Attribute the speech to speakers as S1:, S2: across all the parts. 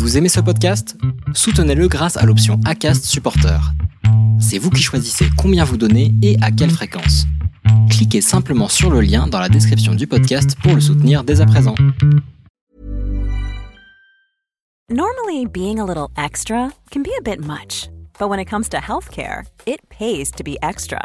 S1: Vous aimez ce podcast? Soutenez-le grâce à l'option ACAST Supporter. C'est vous qui choisissez combien vous donnez et à quelle fréquence. Cliquez simplement sur le lien dans la description du podcast pour le soutenir dès à présent.
S2: Normally, being a little extra can be a bit much, but when it comes to healthcare, it pays to be extra.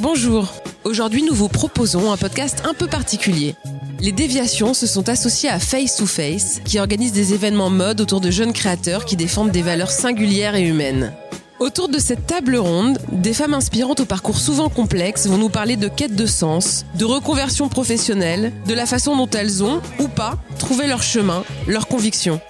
S3: Bonjour. Aujourd'hui, nous vous proposons un podcast un peu particulier. Les déviations se sont associées à Face to Face, qui organise des événements mode autour de jeunes créateurs qui défendent des valeurs singulières et humaines. Autour de cette table ronde, des femmes inspirantes au parcours souvent complexe vont nous parler de quête de sens, de reconversion professionnelle, de la façon dont elles ont, ou pas, trouvé leur chemin, leurs convictions.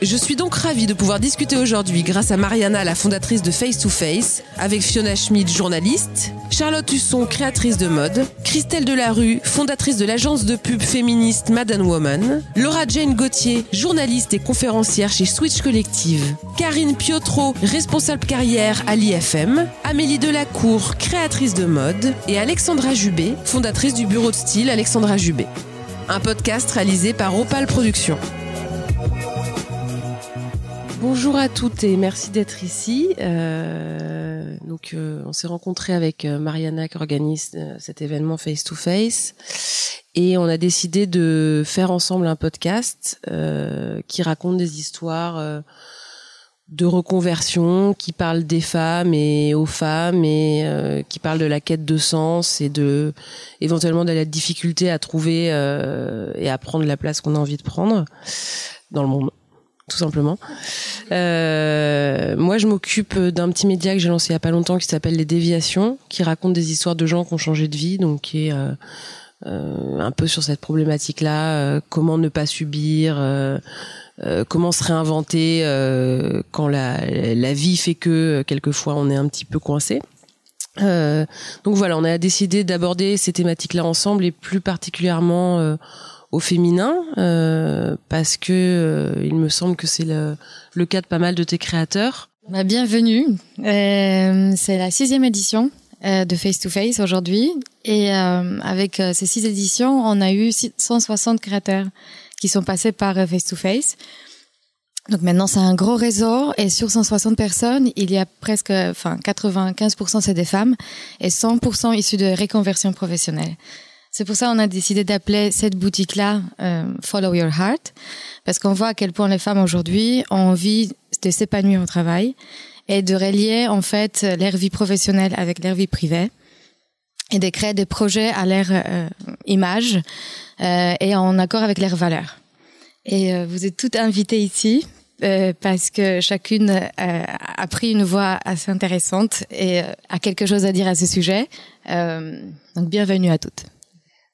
S3: Je suis donc ravie de pouvoir discuter aujourd'hui grâce à Mariana, la fondatrice de Face to Face, avec Fiona Schmidt, journaliste, Charlotte Husson, créatrice de mode, Christelle Delarue, fondatrice de l'agence de pub féministe Madame Woman, Laura Jane Gauthier, journaliste et conférencière chez Switch Collective, Karine Piotro, responsable carrière à l'IFM, Amélie Delacour, créatrice de mode, et Alexandra Jubé, fondatrice du bureau de style Alexandra Jubé. Un podcast réalisé par Opal Productions. Bonjour à toutes et merci d'être ici. Euh, donc, euh, on s'est rencontré avec euh, Mariana qui organise euh, cet événement face to face, et on a décidé de faire ensemble un podcast euh, qui raconte des histoires de reconversion, qui parle des femmes et aux femmes, et qui parle de la quête de sens et de éventuellement de la difficulté à trouver et à prendre la place qu'on a envie de prendre dans le monde tout simplement. Euh, moi, je m'occupe d'un petit média que j'ai lancé il y a pas longtemps qui s'appelle Les Déviations, qui raconte des histoires de gens qui ont changé de vie, donc qui est euh, euh, un peu sur cette problématique-là, euh, comment ne pas subir, euh, comment se réinventer quand la, la vie fait que quelquefois on est un petit peu coincé. donc voilà, on a décidé d'aborder ces thématiques-là ensemble et plus particulièrement au féminin euh, parce que euh, il me semble que c'est le, cas de pas mal de tes créateurs.
S4: Bah, bienvenue. Euh, c'est la sixième édition de Face to Face aujourd'hui et avec ces six éditions, on a eu 160 créateurs qui sont passés par Face to Face. Donc maintenant, c'est un gros réseau et sur 160 personnes, il y a presque, enfin 95% c'est des femmes et 100% issus de reconversion professionnelle. C'est pour ça qu'on a décidé d'appeler cette boutique-là euh, Follow Your Heart, parce qu'on voit à quel point les femmes aujourd'hui ont envie de s'épanouir au travail et de relier en fait leur vie professionnelle avec leur vie privée et de créer des projets à leur euh, image euh, et en accord avec leurs valeurs. Et euh, vous êtes toutes invitées ici euh, parce que chacune euh, a pris une voix assez intéressante et a quelque chose à dire à ce sujet. donc bienvenue à toutes.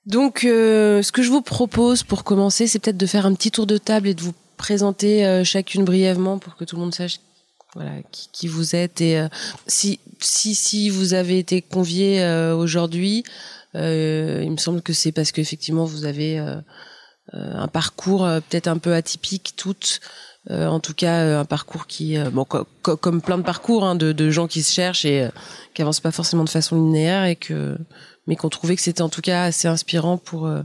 S3: Donc, euh, ce que je vous propose pour commencer, c'est peut-être de faire un petit tour de table et de vous présenter euh, chacune brièvement pour que tout le monde sache voilà qui, qui vous êtes et euh, si si si vous avez été convié aujourd'hui, il me semble que c'est parce qu'effectivement vous avez un parcours peut-être un peu atypique toutes. en tout cas, un parcours qui, bon, comme plein de parcours hein, de, de, gens qui se cherchent et qui avancent pas forcément de façon linéaire et que mais qu'on trouvait que c'était en tout cas assez inspirant pour euh,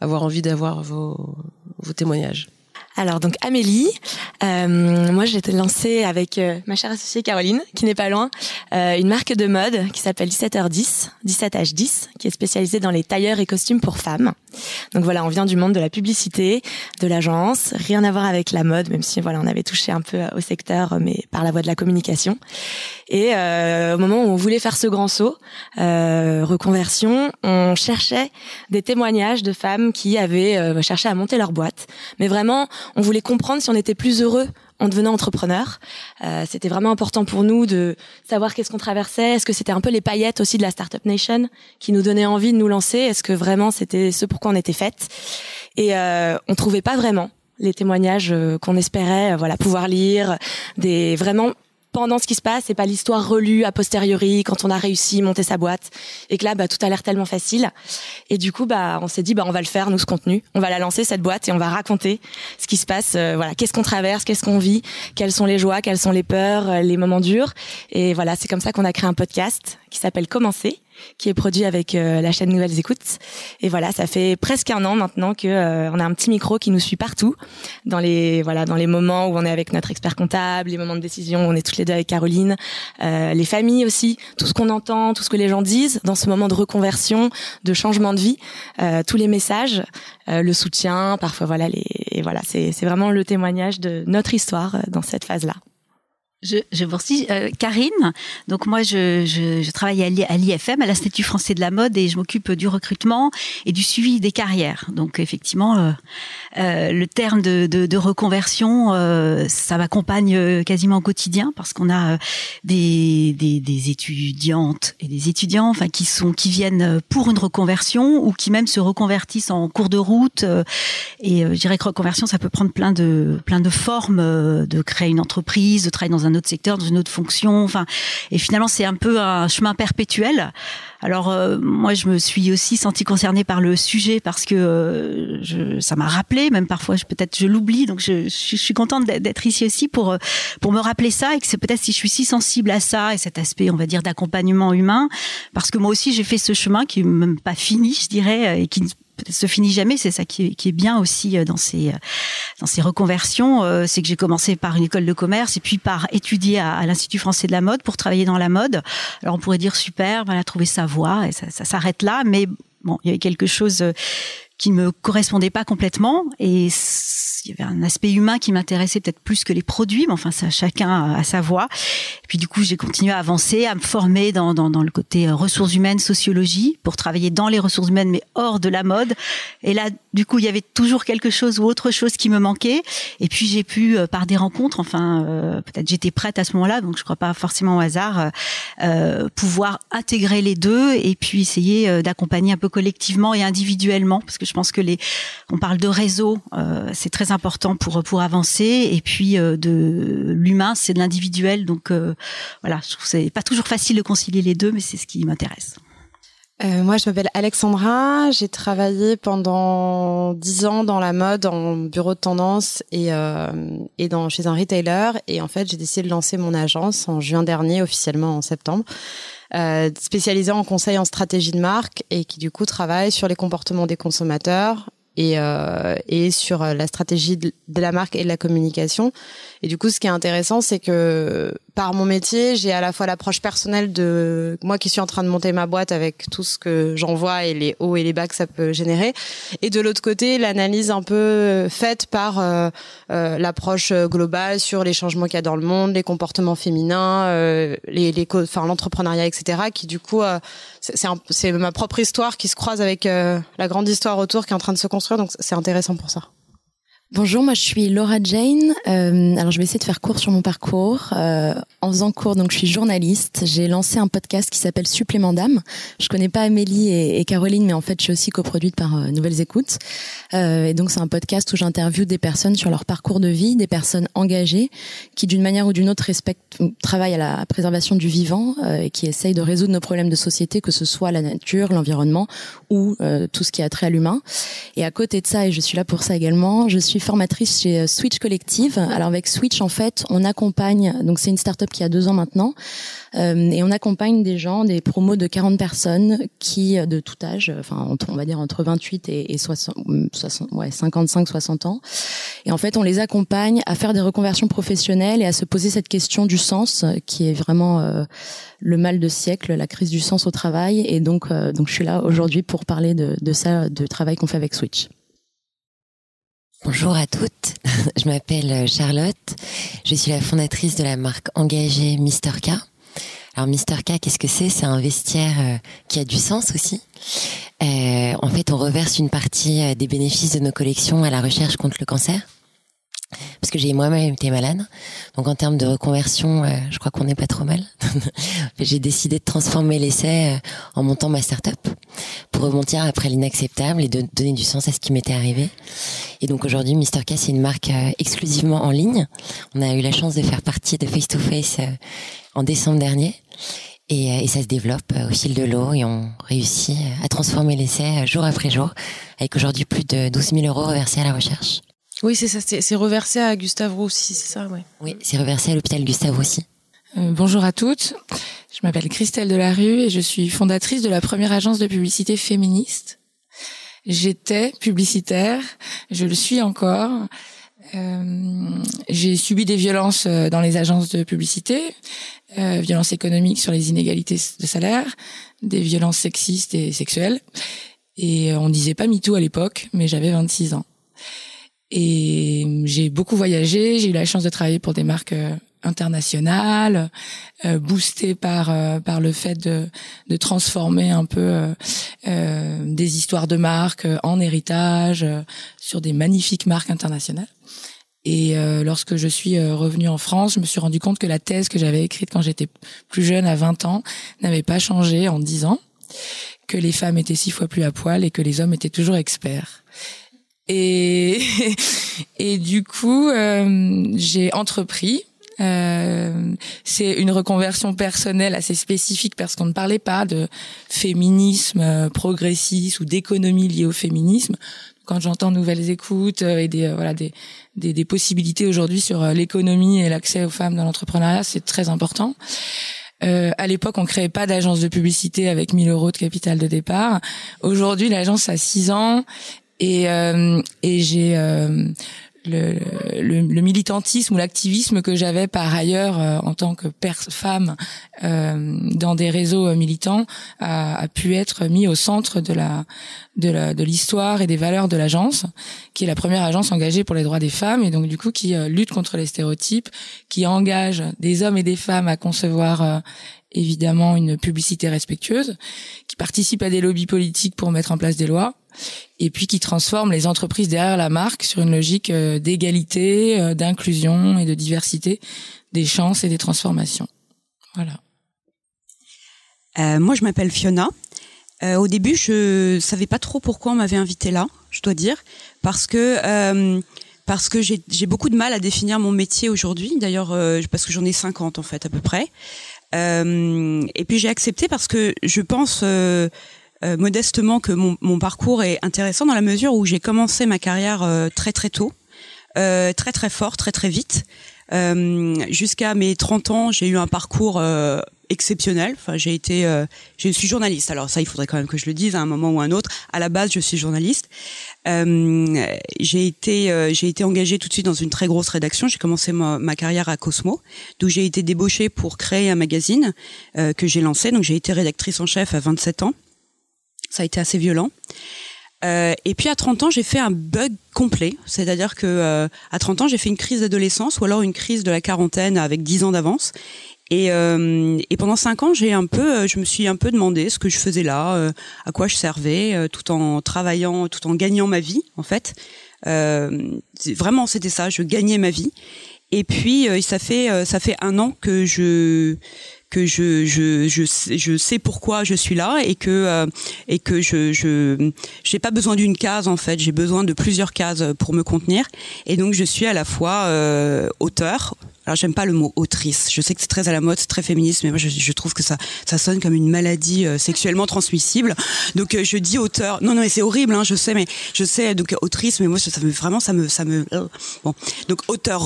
S3: avoir envie d'avoir vos, vos témoignages.
S5: Alors donc Amélie, euh, moi j'ai été lancée avec euh, ma chère associée Caroline, qui n'est pas loin, euh, une marque de mode qui s'appelle 17h10, 17h10, qui est spécialisée dans les tailleurs et costumes pour femmes. Donc voilà, on vient du monde de la publicité, de l'agence, rien à voir avec la mode, même si voilà on avait touché un peu au secteur, mais par la voie de la communication. Et euh, au moment où on voulait faire ce grand saut, euh, reconversion, on cherchait des témoignages de femmes qui avaient euh, cherché à monter leur boîte. Mais vraiment, on voulait comprendre si on était plus heureux en devenant entrepreneur. Euh, c'était vraiment important pour nous de savoir qu'est-ce qu'on traversait. Est-ce que c'était un peu les paillettes aussi de la Startup Nation qui nous donnaient envie de nous lancer? Est-ce que vraiment c'était ce pour quoi on était faites? Et euh, on trouvait pas vraiment les témoignages euh, qu'on espérait, euh, voilà, pouvoir lire, des vraiment pendant ce qui se passe et pas l'histoire relue a posteriori quand on a réussi monter sa boîte et que là bah tout a l'air tellement facile. Et du coup bah on s'est dit bah on va le faire nous ce contenu. On va la lancer cette boîte et on va raconter ce qui se passe euh, voilà qu'est-ce qu'on traverse qu'est-ce qu'on vit quelles sont les joies quelles sont les peurs euh, les moments durs. Et voilà c'est comme ça qu'on a créé un podcast qui s'appelle Commencer qui est produit avec euh, la chaîne Nouvelles Écoutes. Et voilà, ça fait presque un an maintenant que euh, on a un petit micro qui nous suit partout, dans les voilà, dans les moments où on est avec notre expert comptable, les moments de décision où on est toutes les deux avec Caroline, euh, les familles aussi, tout ce qu'on entend, tout ce que les gens disent dans ce moment de reconversion, de changement de vie, tous les messages, le soutien, parfois voilà les et voilà, c'est c'est vraiment le témoignage de notre histoire dans cette phase-là.
S6: Je, je vous remercie. Euh, Karine, donc moi je, je, je travaille à l'IFM, à l'Institut français de la mode, et je m'occupe du recrutement et du suivi des carrières. Donc effectivement, euh, euh, le terme de, de, de reconversion, euh, ça m'accompagne euh, quasiment au quotidien parce qu'on a euh, des, des, des, étudiantes et des étudiants, enfin qui sont qui viennent pour une reconversion ou qui même se reconvertissent en cours de route. et je dirais que reconversion, ça peut prendre plein de plein de formes, de créer une entreprise, de travailler dans un autre secteur, dans une autre fonction. Enfin, et finalement, c'est un peu un chemin perpétuel. Alors euh, moi, je me suis aussi sentie concernée par le sujet parce que euh, je, ça m'a rappelé, même parfois peut-être je l'oublie, donc je, je, suis contente d'être ici aussi pour euh, pour me rappeler ça et que c'est peut-être si je suis si sensible à ça et cet aspect, on va dire, d'accompagnement humain, parce que moi aussi j'ai fait ce chemin qui est même pas fini, je dirais, et qui se finit jamais. C'est ça qui est, qui est, bien aussi euh, dans ces euh, dans ces reconversions, euh, c'est que j'ai commencé par une école de commerce et puis par étudier à, à l'Institut français de la mode pour travailler dans la mode. Alors on pourrait dire super, voilà, trouver sa voie et ça, ça s'arrête là, mais bon, il y avait quelque chose qui me correspondait pas complètement. Et il y avait un aspect humain qui m'intéressait peut-être plus que les produits mais enfin ça chacun a sa voix. Et puis du coup j'ai continué à avancer à me former dans, dans, dans le côté euh, ressources humaines sociologie pour travailler dans les ressources humaines mais hors de la mode. Et là du coup il y avait toujours quelque chose ou autre chose qui me manquait. Et puis j'ai pu euh, par des rencontres enfin euh, peut-être j'étais prête à ce moment-là donc je crois pas forcément au hasard euh, pouvoir intégrer les deux et puis essayer d'accompagner un peu collectivement et individuellement parce que je pense que les, on parle de réseau, euh, c'est très important pour pour avancer, et puis euh, de l'humain, c'est de l'individuel. Donc euh, voilà, je trouve c'est pas toujours facile de concilier les deux, mais c'est ce qui m'intéresse.
S7: Moi, je m'appelle Alexandra. J'ai travaillé pendant dix ans dans la mode, en bureau de tendance et et dans chez un retailer. Et en fait, j'ai décidé de lancer mon agence en juin dernier, officiellement en septembre euh, spécialisé en conseil en stratégie de marque et qui du coup travaille sur les comportements des consommateurs et, euh, et sur la stratégie de la marque et de la communication. Et du coup, ce qui est intéressant, c'est que par mon métier, j'ai à la fois l'approche personnelle de moi qui suis en train de monter ma boîte avec tout ce que j'envoie et les hauts et les bas que ça peut générer, et de l'autre côté, l'analyse un peu faite par euh, euh, l'approche globale sur les changements qu'il y a dans le monde, les comportements féminins, euh, les, les, enfin l'entrepreneuriat, etc. Qui du coup, euh, c'est ma propre histoire qui se croise avec euh, la grande histoire autour qui est en train de se construire, donc c'est intéressant pour ça.
S8: Bonjour, moi je suis Laura Jane. Euh, alors je vais essayer de faire court sur mon parcours. Euh, en faisant court, donc je suis journaliste. J'ai lancé un podcast qui s'appelle Supplément d'âme. Je connais pas Amélie et, Caroline, mais en fait je suis aussi coproduite par euh, Nouvelles Écoutes. Euh, et donc c'est un podcast où j'interviewe des personnes sur leur parcours de vie, des personnes engagées qui d'une manière ou d'une autre respectent, travaillent à la préservation du vivant euh, et qui essayent de résoudre nos problèmes de société, que ce soit la nature, l'environnement ou tout ce qui a trait à l'humain. Et à côté de ça, et je suis là pour ça également, je suis formatrice chez euh, Switch Collective. Alors avec Switch, en fait, on accompagne, donc c'est une startup qui a deux ans maintenant, euh, et on accompagne des gens, des promos de 40 personnes qui, euh, de tout âge, enfin on va dire entre 28 et, et 60, 60, ouais, 55, 60 ans. Et en fait, on les accompagne à faire des reconversions professionnelles et à se poser cette question du sens, qui est vraiment euh, le mal de siècle, la crise du sens au travail. Et donc, euh, donc je suis là aujourd'hui pour parler de, de ça, de travail qu'on fait avec Switch.
S9: Bonjour à toutes, je m'appelle Charlotte, je suis la fondatrice de la marque engagée Mister K. Alors Mister K, qu'est-ce que c'est? C'est un vestiaire euh, qui a du sens aussi. Euh, en fait, on reverse une partie euh, des bénéfices de nos collections à la recherche contre le cancer. Parce que j'ai moi-même été malade. Donc en termes de reconversion, euh, je crois qu'on n'est pas trop mal. j'ai décidé de transformer l'essai euh, en montant ma start-up pour rebondir après l'inacceptable et de donner du sens à ce qui m'était arrivé. Et donc aujourd'hui, Mister K, c'est une marque euh, exclusivement en ligne. On a eu la chance de faire partie de Face to Face en décembre dernier. Et, et, ça se développe au fil de l'eau et on réussit à transformer l'essai jour après jour avec aujourd'hui plus de 12 000 euros reversés à la recherche.
S3: Oui, c'est ça. C'est reversé à Gustave Roussy, c'est ça, ouais.
S9: Oui, c'est reversé à l'hôpital Gustave Roussy.
S10: Euh, bonjour à toutes. Je m'appelle Christelle Delarue et je suis fondatrice de la première agence de publicité féministe. J'étais publicitaire, je le suis encore. Euh, j'ai subi des violences euh, dans les agences de publicité, euh, violences économiques sur les inégalités de salaire, des violences sexistes et sexuelles. Et on disait pas MeToo à l'époque, mais j'avais 26 ans. Et j'ai beaucoup voyagé, j'ai eu la chance de travailler pour des marques euh, internationales, euh, boostées par euh, par le fait de, de transformer un peu euh, euh des histoires de marques en héritage sur des magnifiques marques internationales. Et lorsque je suis revenue en France, je me suis rendu compte que la thèse que j'avais écrite quand j'étais plus jeune, à 20 ans, n'avait pas changé en 10 ans, que les femmes étaient six fois plus à poil et que les hommes étaient toujours experts. Et, et du coup, euh, j'ai entrepris. Euh, c'est une reconversion personnelle assez spécifique parce qu'on ne parlait pas de féminisme euh, progressiste ou d'économie liée au féminisme. Quand j'entends nouvelles écoutes euh, et des voilà des, des, possibilités aujourd'hui sur l'économie et l'accès aux femmes dans l'entrepreneuriat, c'est très important. Euh, à l'époque, on créait pas d'agence de publicité avec 1000 euros de capital de départ. Aujourd'hui, l'agence a 6 ans et, euh, et j'ai euh, le, le, le, militantisme ou l'activisme que j'avais par ailleurs euh, en tant que femme euh, dans des réseaux militants a, a, pu être mis au centre de la de l'histoire et des valeurs de l'agence, qui est la première agence engagée pour les droits des femmes et donc du coup qui lutte contre les stéréotypes, qui engage des hommes et des femmes à concevoir évidemment une publicité respectueuse, qui participe à des lobbies politiques pour mettre en place des lois et puis qui transforme les entreprises derrière la marque sur une logique euh, d'égalité, euh, d'inclusion et de diversité des chances et des transformations. Voilà.
S11: Euh, moi, je m'appelle Fiona. Euh, au début, je savais pas trop pourquoi on m'avait invité là, je dois dire, parce que euh, parce que j'ai beaucoup de mal à définir mon métier aujourd'hui. D'ailleurs, parce que j'en ai 50 en fait à peu près. Et puis j'ai accepté parce que je pense euh, modestement que mon, parcours est intéressant dans la mesure où j'ai commencé ma carrière euh, très très tôt, euh, très très fort, très très vite. Jusqu'à mes 30 ans, j'ai eu un parcours exceptionnel. Enfin, j'ai été, je suis journaliste. Alors ça, il faudrait quand même que je le dise à un moment ou à un autre. À la base, je suis journaliste. J'ai été, j'ai été engagée tout de suite dans une très grosse rédaction. J'ai commencé ma, carrière à Cosmo, d'où j'ai été débauchée pour créer un magazine que j'ai lancé. Donc j'ai été rédactrice en chef à 27 ans. Ça a été assez violent. Euh, et puis à 30 ans, j'ai fait un bug complet, c'est-à-dire que euh, à 30 ans, j'ai fait une crise d'adolescence ou alors une crise de la quarantaine avec 10 ans d'avance. Et, euh, et, pendant cinq ans, j'ai un peu, je me suis un peu demandé ce que je faisais là, à quoi je servais, tout en travaillant, tout en gagnant ma vie, en fait. vraiment, c'était ça, je gagnais ma vie. Et puis, ça fait, ça fait un an que je que je je je je sais pourquoi je suis là et que euh, et que je je j'ai pas besoin d'une case en fait j'ai besoin de plusieurs cases pour me contenir et donc je suis à la fois euh, auteur alors j'aime pas le mot autrice. Je sais que c'est très à la mode, c'est très féministe, mais moi je, je, trouve que ça ça sonne comme une maladie euh, sexuellement transmissible. Donc euh, je dis auteur. Non non mais c'est horrible, hein, je sais, mais je sais donc autrice, mais moi ça, ça me vraiment ça me ça me bon. Donc auteur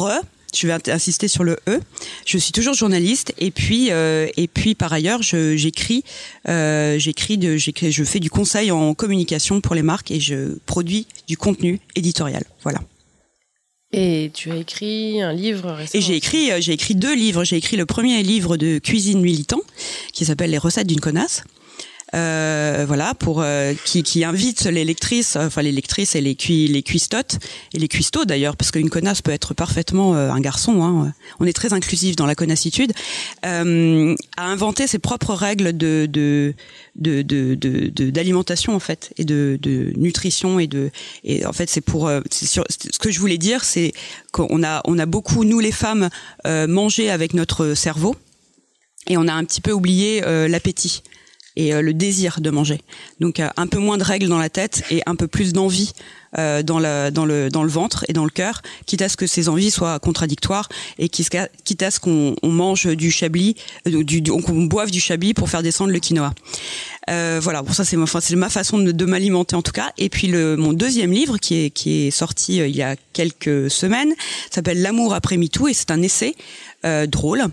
S11: je vais insister sur le E. Je suis toujours journaliste et puis euh, et puis par ailleurs j'écris euh, j'écris de je fais du conseil en communication pour les marques et je produis du contenu éditorial. Voilà.
S3: Et tu as écrit un livre récemment.
S11: Et j'ai écrit euh, j'ai écrit deux livres. J'ai écrit le premier livre de cuisine militant qui s'appelle Les recettes d'une connasse. Euh, voilà, pour euh, qui, qui invite les lectrices, enfin les lectrices et les cui, les cuistotes et les cuistots d'ailleurs, parce qu'une connasse peut être parfaitement un garçon. Hein, on est très inclusif dans la connassitude, à inventer ses propres règles de de de d'alimentation de, en fait et de, de nutrition et de et en fait c'est pour sur, ce que je voulais dire c'est qu'on a on a beaucoup nous les femmes mangé avec notre cerveau et on a un petit peu oublié euh, l'appétit et euh, le désir de manger. Donc euh, un peu moins de règles dans la tête et un peu plus d'envie dans, le, dans, le, dans le ventre et dans le cœur, quitte à ce que ces envies soient contradictoires et quitte à ce qu'on on mange du chablis, du, qu'on boive du chablis pour faire descendre le quinoa. voilà, bon ça c'est ma, ma façon de, de m'alimenter en tout cas. Et puis le, mon deuxième livre qui est, qui est sorti il y a quelques semaines s'appelle L'amour après MeToo et c'est un essai drôle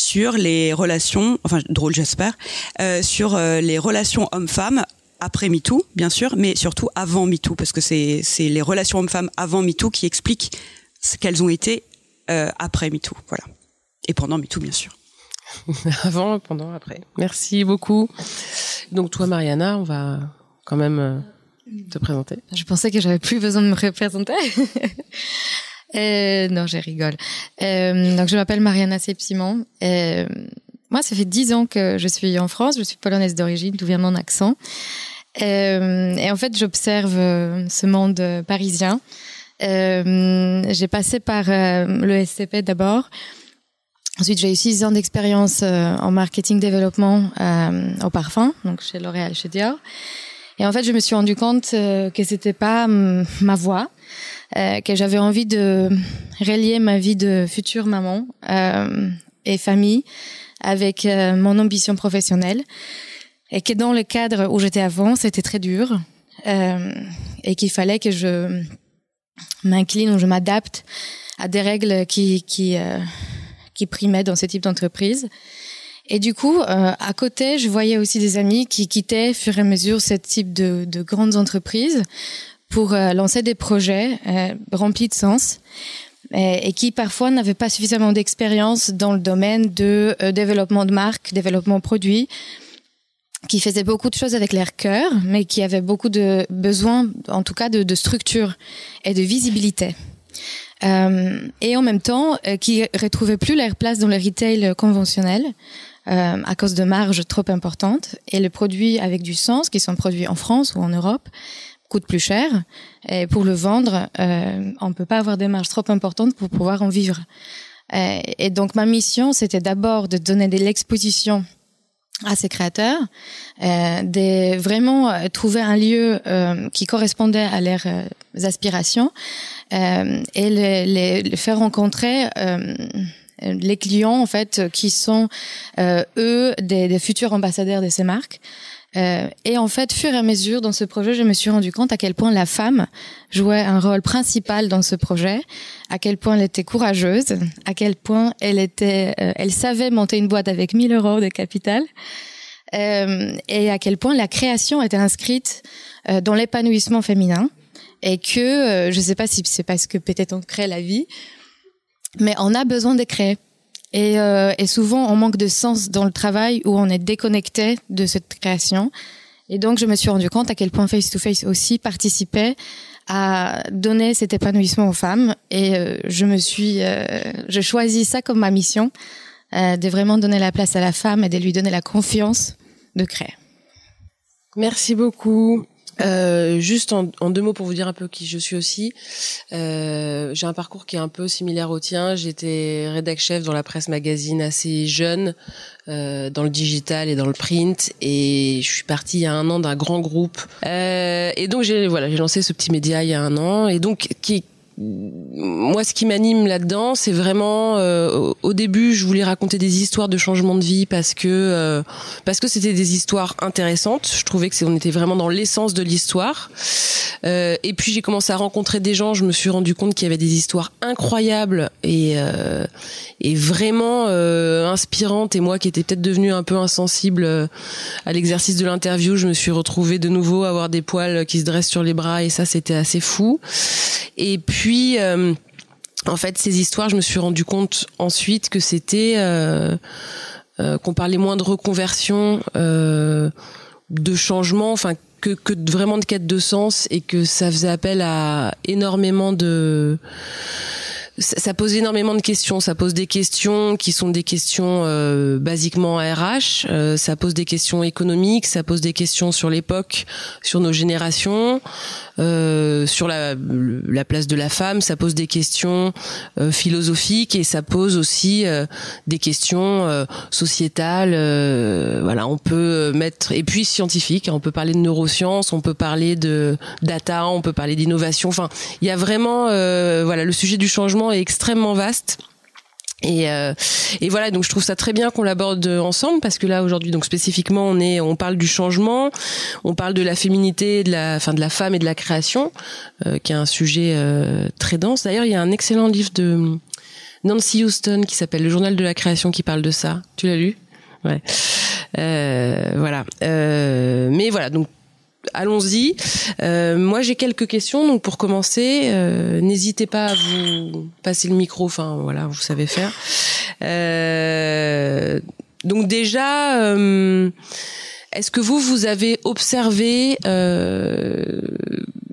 S11: sur les relations, enfin drôle j'espère, euh, sur euh, les relations hommes-femmes après MeToo, bien sûr, mais surtout avant MeToo, parce que c'est c'est les relations hommes-femmes avant MeToo qui expliquent ce qu'elles ont été euh, après MeToo, voilà, et pendant MeToo, bien sûr.
S3: avant, pendant, après. Merci beaucoup. Donc toi, Mariana, on va quand même te présenter.
S4: Je pensais que j'avais plus besoin de me représenter. Euh, non, je rigole. Euh, donc, je m'appelle Mariana Sepsimon. Euh, moi, ça fait dix ans que je suis en France. Je suis polonaise d'origine, d'où vient mon accent. Euh, et en fait, j'observe euh, ce monde parisien. Euh, j'ai passé par le SCP d'abord. Ensuite, j'ai eu six ans d'expérience en marketing développement au parfum, donc chez L'Oréal, chez Dior. Et en fait, je me suis rendu compte que c'était pas ma voie. Euh, que j'avais envie de relier ma vie de future maman euh, et famille avec euh, mon ambition professionnelle et que dans le cadre où j'étais avant, c'était très dur et qu'il fallait que je m'incline ou je m'adapte à des règles qui qui qui primaient dans ce type d'entreprise. Et du coup, à côté, je voyais aussi des amis qui quittaient, fur et à mesure, ce type de, de grandes entreprises pour euh, lancer des projets euh, remplis de sens et, qui parfois n'avaient pas suffisamment d'expérience dans le domaine de euh, développement de marque, développement produit, qui faisaient beaucoup de choses avec leur cœur, mais qui avaient beaucoup de besoins, en tout cas, de, de structure et de visibilité. Euh, et en même temps, euh, qui retrouvaient plus leur place dans le retail conventionnel euh, à cause de marges trop importantes. Et les produits avec du sens, qui sont produits en France ou en Europe, coûte plus cher. Et pour le vendre, euh, on peut pas avoir des marges trop importantes pour pouvoir en vivre. Euh, et donc ma mission, c'était d'abord de donner de l'exposition à ces créateurs, euh, de vraiment euh, trouver un lieu euh, qui correspondait à leurs euh, aspirations euh, et les, les, faire rencontrer les clients en fait qui sont eux des, des futurs ambassadeurs de ces marques euh, et en fait, fur et à mesure dans ce projet, je me suis rendu compte à quel point la femme jouait un rôle principal dans ce projet, à quel point elle était courageuse, à quel point elle était, euh, elle savait monter une boîte avec 1000 euros de capital, euh, et à quel point la création était inscrite dans l'épanouissement féminin, et que je ne sais pas si c'est parce que peut-être on crée la vie, mais on a besoin de créer. Et, euh, et, souvent, on manque de sens dans le travail où on est déconnecté de cette création. Et donc, je me suis rendu compte à quel point Face to Face aussi participait à donner cet épanouissement aux femmes. Et euh, je me suis, euh, je choisis ça comme ma mission, euh, de vraiment donner la place à la femme et de lui donner la confiance de créer.
S3: Merci beaucoup. Euh, juste en, en, deux mots pour vous dire un peu qui je suis aussi. Euh, j'ai un parcours qui est un peu similaire au tien. J'étais rédac chef dans la presse magazine assez jeune, euh, dans le digital et dans le print, et je suis partie il y a un an d'un grand groupe. Euh, et donc j'ai voilà, j'ai lancé ce petit média il y a un an, et donc qui moi, ce qui m'anime là-dedans, c'est vraiment euh, au début, je voulais raconter des histoires de changement de vie parce que euh, parce que c'était des histoires intéressantes. Je trouvais que on était vraiment dans l'essence de l'histoire. Euh, et puis j'ai commencé à rencontrer des gens. Je me suis rendu compte qu'il y avait des histoires incroyables et euh, et vraiment euh, inspirantes. Et moi, qui étais peut-être devenue un peu insensible à l'exercice de l'interview, je me suis retrouvée de nouveau à avoir des poils qui se dressent sur les bras et ça, c'était assez fou. Et puis, euh, en fait, ces histoires, je me suis rendu compte ensuite que c'était euh, euh, qu'on parlait moins de reconversion de changement, enfin que, que vraiment de quête de sens et que ça faisait appel à énormément de ça, pose énormément de questions. Ça pose des questions qui sont des questions euh, basiquement RH. Euh, ça pose des questions économiques. Ça pose des questions sur l'époque, sur nos générations, euh, sur la, la, place de la femme. Ça pose des questions euh, philosophiques et ça pose aussi euh, des questions sociétales. voilà, on peut mettre et puis scientifiques. On peut parler de neurosciences. On peut parler de data. On peut parler d'innovation. Enfin, il y a vraiment voilà le sujet du changement est extrêmement vaste. Et, euh, et voilà, donc je trouve ça très bien qu'on l'aborde ensemble parce que là aujourd'hui, donc spécifiquement, on est, on parle du changement, on parle de la féminité, de la, enfin de la femme et de la création, euh, qui est un sujet euh, très dense. D'ailleurs, il y a un excellent livre de Nancy Houston qui s'appelle Le Journal de la création qui parle de ça. Tu l'as lu? Ouais. voilà. mais voilà, donc allons-y. Euh, moi, j'ai quelques questions. Donc, pour commencer, euh, n'hésitez pas à vous passer le micro. Enfin, voilà, vous savez faire. Euh, donc, déjà, est-ce que vous, vous avez observé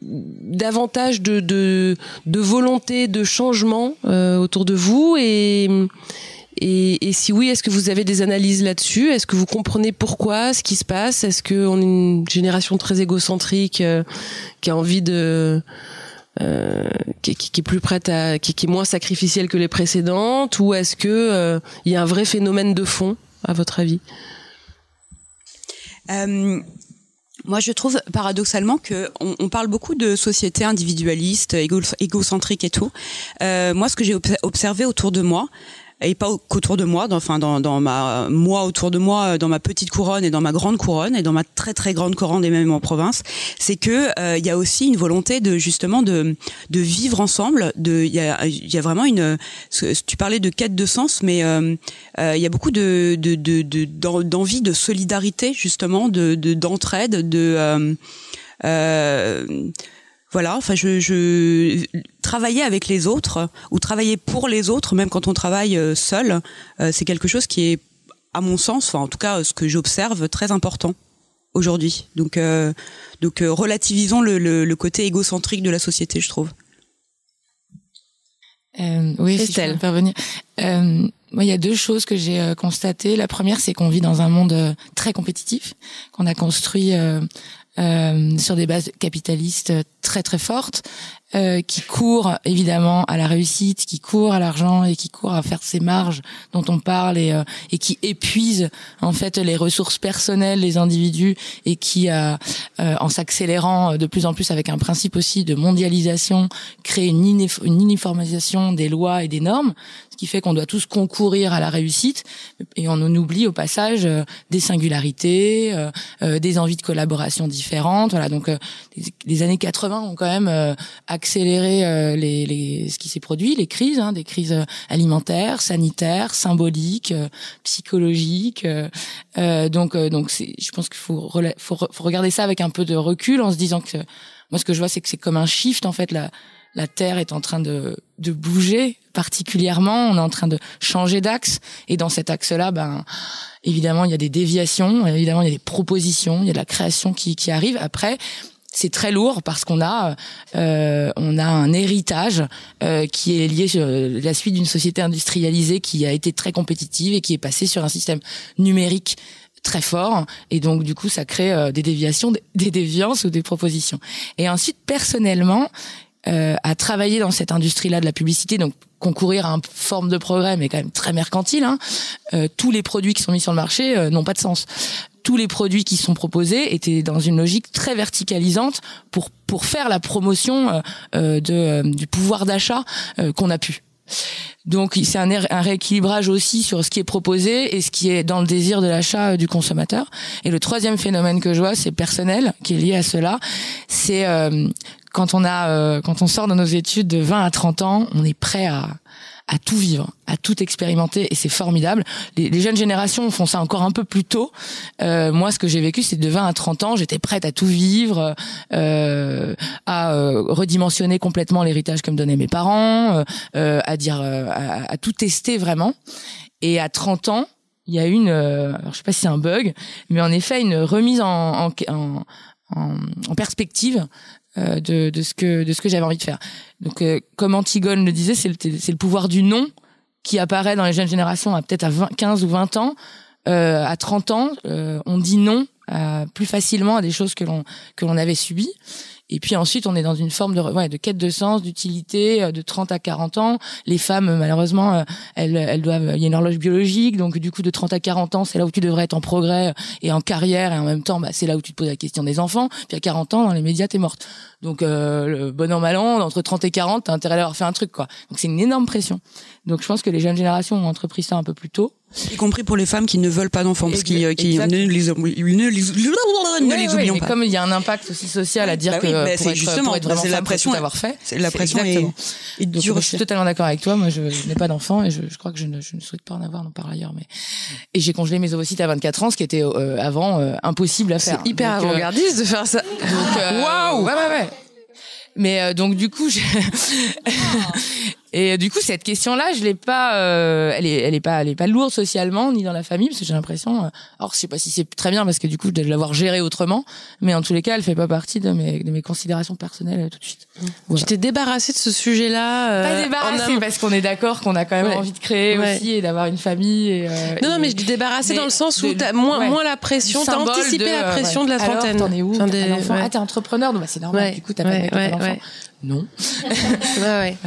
S3: davantage de, de, de, volonté de changement autour de vous et et, et, si oui, est-ce que vous avez des analyses là-dessus? Est-ce que vous comprenez pourquoi? Ce qui se passe? Est-ce qu'on est une génération très égocentrique euh, qui a envie de euh, qui, qui, est plus prête à qui, qui, est moins sacrificielle que les précédentes? Ou est-ce que euh, il y a un vrai phénomène de fond à votre avis?
S11: Euh, moi, je trouve paradoxalement que on, on, parle beaucoup de sociétés individualistes, égo, égocentriques et tout. Euh, moi, ce que j'ai observé autour de moi, et pas qu'autour de moi, enfin dans, ma moi autour de moi, dans ma petite couronne et dans ma grande couronne et dans ma très très grande couronne et même en province, c'est que euh, il y a aussi une volonté de justement de de vivre ensemble. De il y a il y a vraiment une tu parlais de quête de sens, mais euh, euh, il y a beaucoup de de de d'envie de, solidarité justement, de d'entraide, de, de voilà, enfin, je, je travailler avec les autres ou travailler pour les autres, même quand on travaille euh, seul, euh, c'est quelque chose qui est, à mon sens, enfin en tout cas ce que j'observe, très important aujourd'hui. Donc, euh, donc relativisons le, le, le, côté égocentrique de la société, je trouve.
S10: Euh, oui, si peux intervenir. Euh, moi, il y a deux choses que j'ai constatées. La première, c'est qu'on vit dans un monde très compétitif, qu'on a construit euh, sur des bases capitalistes très très fortes, euh, qui courent évidemment à la réussite, qui courent à l'argent et qui courent à faire ces marges dont on parle et, euh, et qui épuisent en fait les ressources personnelles des individus et qui, euh, en s'accélérant de plus en plus avec un principe aussi de mondialisation, crée une, une uniformisation des lois et des normes, qui fait qu'on doit tous concourir à la réussite et on en oublie au passage des singularités, des envies de collaboration différentes. Voilà, donc les, années 80 ont quand même euh, les, les, ce qui s'est produit, les crises, hein, des crises euh, alimentaires, sanitaires, symboliques, euh, psychologiques. donc, donc, je pense qu'il faut, faut, faut regarder ça avec un peu de recul, en se disant que moi, ce que je vois, c'est que c'est comme un shift en fait. La, la Terre est en train de, de bouger particulièrement. On est en train de changer d'axe. Et dans cet axe-là, ben, évidemment, il y a des déviations. Évidemment, il y a des propositions. Il y a de la création qui, qui arrive. Après, c'est très lourd parce qu'on a euh, on a un héritage euh, qui est lié sur la suite d'une société industrialisée qui a été très compétitive et qui est passée sur un système numérique très fort et donc du coup ça crée euh, des déviations des déviances ou des propositions et ensuite personnellement euh, à travailler dans cette industrie-là de la publicité, donc concourir à une forme de progrès, mais quand même très mercantile. Hein. Euh, tous les produits qui sont mis sur le marché euh, n'ont pas de sens tous les produits qui sont proposés étaient dans une logique très verticalisante pour pour faire la promotion euh, euh, de euh, du pouvoir d'achat qu'on a pu. Donc c'est un, un, rééquilibrage aussi sur ce qui est proposé et ce qui est dans le désir de l'achat du consommateur. Et le troisième phénomène que je vois, c'est personnel, qui est lié à cela. C'est quand on a quand on sort de nos études de 20 à 30 ans, on est prêt à à tout vivre, à tout expérimenter, et c'est formidable. Les, les, jeunes générations font ça encore un peu plus tôt. Euh, moi, ce que j'ai vécu, c'est de 20 à 30 ans, j'étais prête à tout vivre, euh, à euh, redimensionner complètement l'héritage que me donnaient mes parents, euh, à dire, à, à, tout tester vraiment. Et à 30 ans, il y a une, euh, alors je sais pas si c'est un bug, mais en effet une remise en, en, en, perspective euh, de, de ce que de ce que j'avais envie de faire. Donc euh, comme Antigone le disait, c'est le, c'est le pouvoir du non qui apparaît dans les jeunes générations à peut-être à 20, 15 ou 20 ans. Euh, à 30 ans, euh, on dit non plus facilement à des choses que l'on que l'on avait subies. Et puis ensuite, on est dans une forme de, ouais, de quête de sens, d'utilité, euh, de 30 à 40 ans. Les femmes, malheureusement, euh, elles, elles doivent, il y a une horloge biologique, donc du coup, de 30 à 40 ans, c'est là où tu devrais être en progrès et en carrière, et en même temps, bah, c'est là où tu te poses la question des enfants. Puis à 40 ans, dans les médias, t'es morte. Donc, euh, le bon an, mal an, entre 30 et 40, t'as intérêt à avoir fait un truc, quoi. Donc c'est une énorme pression. Donc je pense que les jeunes générations ont entrepris ça un peu plus tôt.
S11: Y compris pour les femmes qui ne veulent pas d'enfants, parce qu'ils qui, ne les, ne les, ne les oublions pas.
S10: comme il y a un impact aussi social à dire
S11: Bah oui,
S10: que
S11: bah,
S10: pour être,
S11: justement,
S10: pour être vraiment
S11: c'est la pression
S10: tout
S11: est-
S10: avoir fait.
S11: c'est la pression est-
S10: exactement. Donc, moi, je suis totalement d'accord avec toi. Moi, je, n'ai pas d'enfant et je, je crois que je ne, je ne souhaite pas en avoir non par ailleurs. Mais et j'ai congelé mes ovocytes à 24 ans, ce qui était euh, avant euh, impossible à faire.
S3: C'est hyper
S10: euh,
S3: avant-gardiste de faire ça.
S10: euh,
S3: Waouh
S10: Ouais, ouais, ouais. Mais euh, donc du coup, j'ai- et euh, du coup cette question-là, je l'ai pas, euh, elle est, elle est pas, elle est pas lourde socialement ni dans la famille parce que j'ai l'impression. euh, alors je sais pas si c'est très bien parce que du coup je dois l'avoir gérée autrement, mais en tous les cas, elle fait pas partie de mes, de mes considérations personnelles euh, tout de suite.
S3: Tu t'es débarrassé de ce sujet-là. euh,
S10: Pas
S3: en
S10: débarrassé
S3: amont.
S10: parce qu'on est d'accord qu'on a quand même
S3: Ouais.
S10: envie de créer
S3: Ouais.
S10: aussi et d'avoir une famille. Et, euh,
S3: Non, non,
S10: et-
S3: mais je dis débarrassé
S10: mais
S3: dans le sens où t'as moins,
S10: ouais.
S3: moins la pression, t'as anticipé
S10: de,
S3: la pression de la
S10: Alors,
S3: trentaine.
S10: T'en es où
S3: Enfin, des-.
S10: Ah, t'es entrepreneur, donc bah, c'est normal. Du coup, t'as pas
S3: ouais,
S10: de
S3: ouais,
S10: enfant.
S3: ouais.
S10: Non.
S3: Ouais, ouais.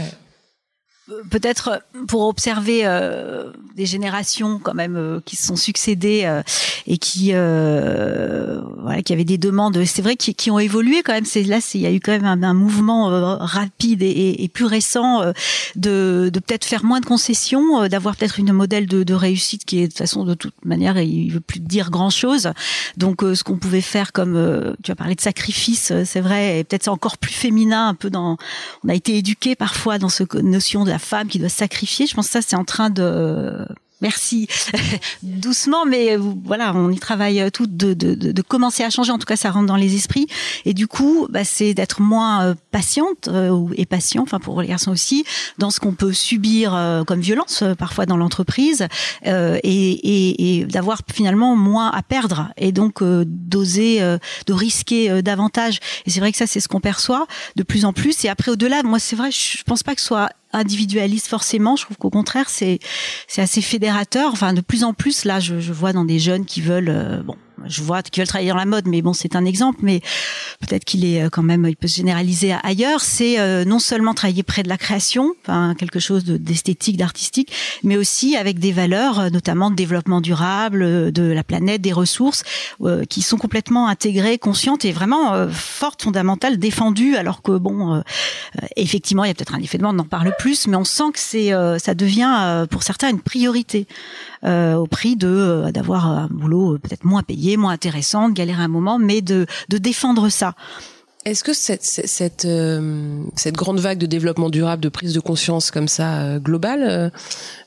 S6: Peut-être pour observer euh, des générations quand même euh, qui se sont succédées euh, et qui euh, voilà qui avaient des demandes. C'est vrai qui, qui ont évolué quand même. C'est là il y a eu quand même un, un mouvement euh, rapide et, et, plus récent euh, de, de peut-être faire moins de concessions euh, d'avoir peut-être une modèle de, de réussite qui est de toute façon de toute manière il veut plus dire grand chose donc euh, ce qu'on pouvait faire comme euh, tu as parlé de sacrifice euh, c'est vrai et peut-être c'est encore plus féminin un peu dans on a été éduqué parfois dans cette notion de la femme qui doit sacrifier. Je pense que ça, c'est en train de Merci. Doucement, mais euh, voilà, on y travaille tout de, de, commencer à changer. En tout cas, ça rentre dans les esprits. Et du coup, bah, c'est d'être moins euh, patiente euh, et patient, enfin pour les garçons aussi, dans ce qu'on peut subir euh, comme violence euh, parfois dans l'entreprise, euh, et, et, d'avoir finalement moins à perdre, et donc euh, d'oser, euh, de risquer euh, davantage. Et c'est vrai que ça, c'est ce qu'on perçoit de plus en plus. Et après, au-delà, moi, c'est vrai, je pense pas que ce soit individualiste forcément. Je trouve qu'au contraire, c'est c'est assez fédérateur. Enfin, de plus en plus, là, je, je vois dans des jeunes qui veulent, euh, bon, je vois qui veulent travailler dans la mode, mais bon, c'est un exemple, mais peut-être qu'il est euh, quand même, il peut se généraliser ailleurs. C'est euh, non seulement travailler près de la création, enfin quelque chose de- d'esthétique, d'artistique, mais aussi avec des valeurs, euh, notamment de développement durable, de la planète, des ressources, qui sont complètement intégrées, conscientes et vraiment fortes, fondamentales, défendues. Alors que bon, effectivement, il y a peut-être un effet de mode, on en parle plus, mais on sent que c'est, ça devient pour certains une priorité euh, au prix de euh, d'avoir un boulot euh, peut-être moins payé, moins intéressant, de galérer un moment, mais de de défendre ça.
S3: Est-ce que cette, cette, cette, euh, cette grande vague de développement durable, de prise de conscience comme ça euh, globale, euh,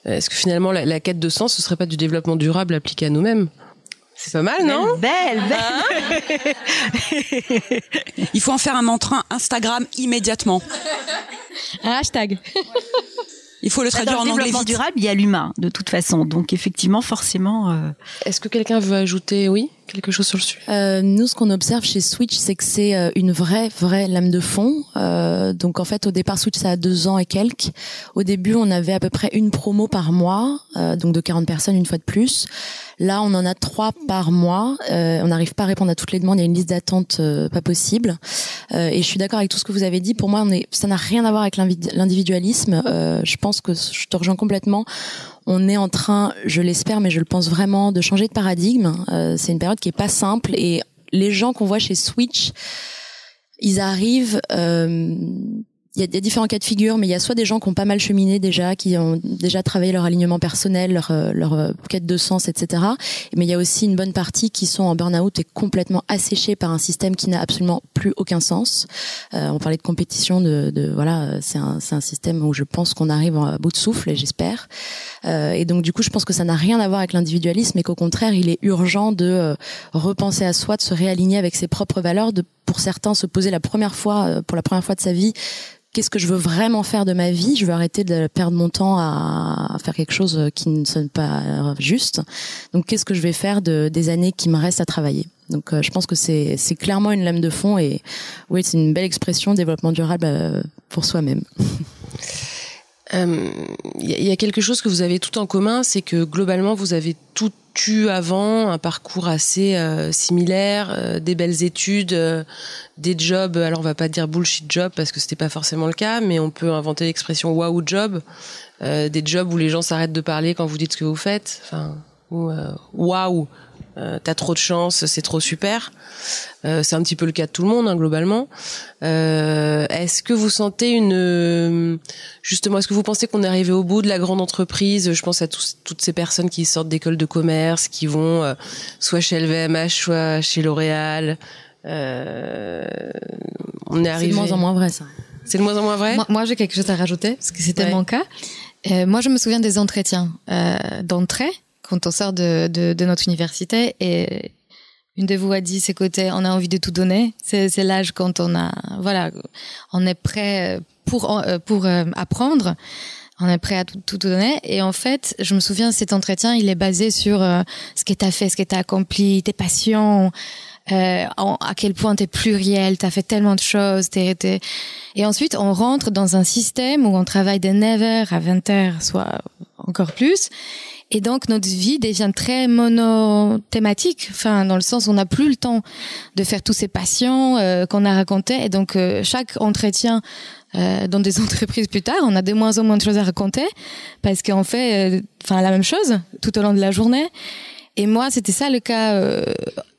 S3: est-ce que finalement la, la quête de sens, ce serait pas du développement durable appliqué à nous-mêmes? C'est pas mal, non?
S6: Belle, belle.
S11: Il faut en faire un mantra Instagram immédiatement.
S5: Un hashtag.
S11: Il faut le traduire
S6: Dans le
S11: en anglais
S6: développement
S11: vite.
S6: durable, il y a l'humain de toute façon. Donc effectivement, forcément. euh,
S3: Est-ce que quelqu'un veut ajouter, oui, quelque chose sur le sujet
S8: Euh, nous, ce qu'on observe chez Switch, c'est que c'est euh, une vraie, vraie lame de fond. Euh, donc, en fait, au départ, Switch, ça a deux ans et quelques. Au début, on avait à peu près une promo par mois, euh, donc de 40 personnes une fois de plus. Là, on en a trois par mois. Euh, on n'arrive pas à répondre à toutes les demandes. Il y a une liste d'attente euh, pas possible. Et je suis d'accord avec tout ce que vous avez dit. Pour moi, on est, ça n'a rien à voir avec l'individualisme. Je pense que je te rejoins complètement. On est en train, je l'espère, mais je le pense vraiment, de changer de paradigme. Euh, c'est une période qui est pas simple et les gens qu'on voit chez Switch, ils arrivent. euh, il y, a, différents cas de figure, mais il y a soit des gens qui ont pas mal cheminé déjà, qui ont déjà travaillé leur alignement personnel, leur, euh, leur euh, quête de sens, etc. Mais il y a aussi une bonne partie qui sont en burn-out et complètement asséchés par un système qui n'a absolument plus aucun sens. Euh, on parlait de compétition, de, de voilà, c'est un, un système où je pense qu'on arrive à bout de souffle et j'espère. Euh, et donc du coup, je pense que ça n'a rien à voir avec l'individualisme, mais qu'au contraire, il est urgent de euh, repenser à soi, de se réaligner avec ses propres valeurs, de pour certains se poser la première fois, pour la première fois de sa vie, qu'est-ce que je veux vraiment faire de ma vie? Je veux arrêter de perdre mon temps à, faire quelque chose qui ne sonne pas juste. Donc, qu'est-ce que je vais faire de, des années qui me restent à travailler? Donc, je pense que c'est clairement une lame de fond et oui, c'est une belle expression développement durable pour soi-même.
S3: Il euh, y, a quelque chose que vous avez tout en commun, c'est que globalement vous avez tout eu avant, un parcours assez euh, similaire, euh, des belles études, des jobs. Alors on va pas dire bullshit job parce que c'était pas forcément le cas, mais on peut inventer l'expression wow job, des jobs où les gens s'arrêtent de parler quand vous dites ce que vous faites. Enfin, waouh euh, t'as trop de chance, c'est trop super. Euh, c'est un petit peu le cas de tout le monde hein, globalement. Euh, est-ce que vous sentez une justement Est-ce que vous pensez qu'on est arrivé au bout de la grande entreprise? Je pense à toutes ces personnes qui sortent d'écoles de commerce, qui vont euh, soit chez LVMH, soit chez L'Oréal. on est arrivé.
S8: C'est de moins en moins vrai ça.
S3: C'est de moins en moins vrai?
S4: Moi, j'ai quelque chose à rajouter parce que c'était mon cas. moi, je me souviens des entretiens d'entrée quand on sort de, de, de, notre université et une de vous a dit c'est côté on a envie de tout donner. C'est c'est l'âge quand on a voilà on est prêt pour euh, pour euh, apprendre. On est prêt à tout, tout donner. Et en fait je me souviens cet entretien il est basé sur euh, ce que tu as fait ce que tu as accompli tes passions euh, à quel point t'es pluriel, t'as fait tellement de choses, t'es, t'es... et ensuite on rentre dans un système où on travaille de 9h à 20h, soit encore plus, et donc notre vie devient très monothématique, enfin dans le sens où on n'a plus le temps de faire tous ces passions euh, qu'on a racontés. Et donc euh, chaque entretien euh, dans des entreprises plus tard, on a de moins en moins de choses à raconter parce qu'on fait, enfin la même chose tout au long de la journée. Et moi, c'était ça le cas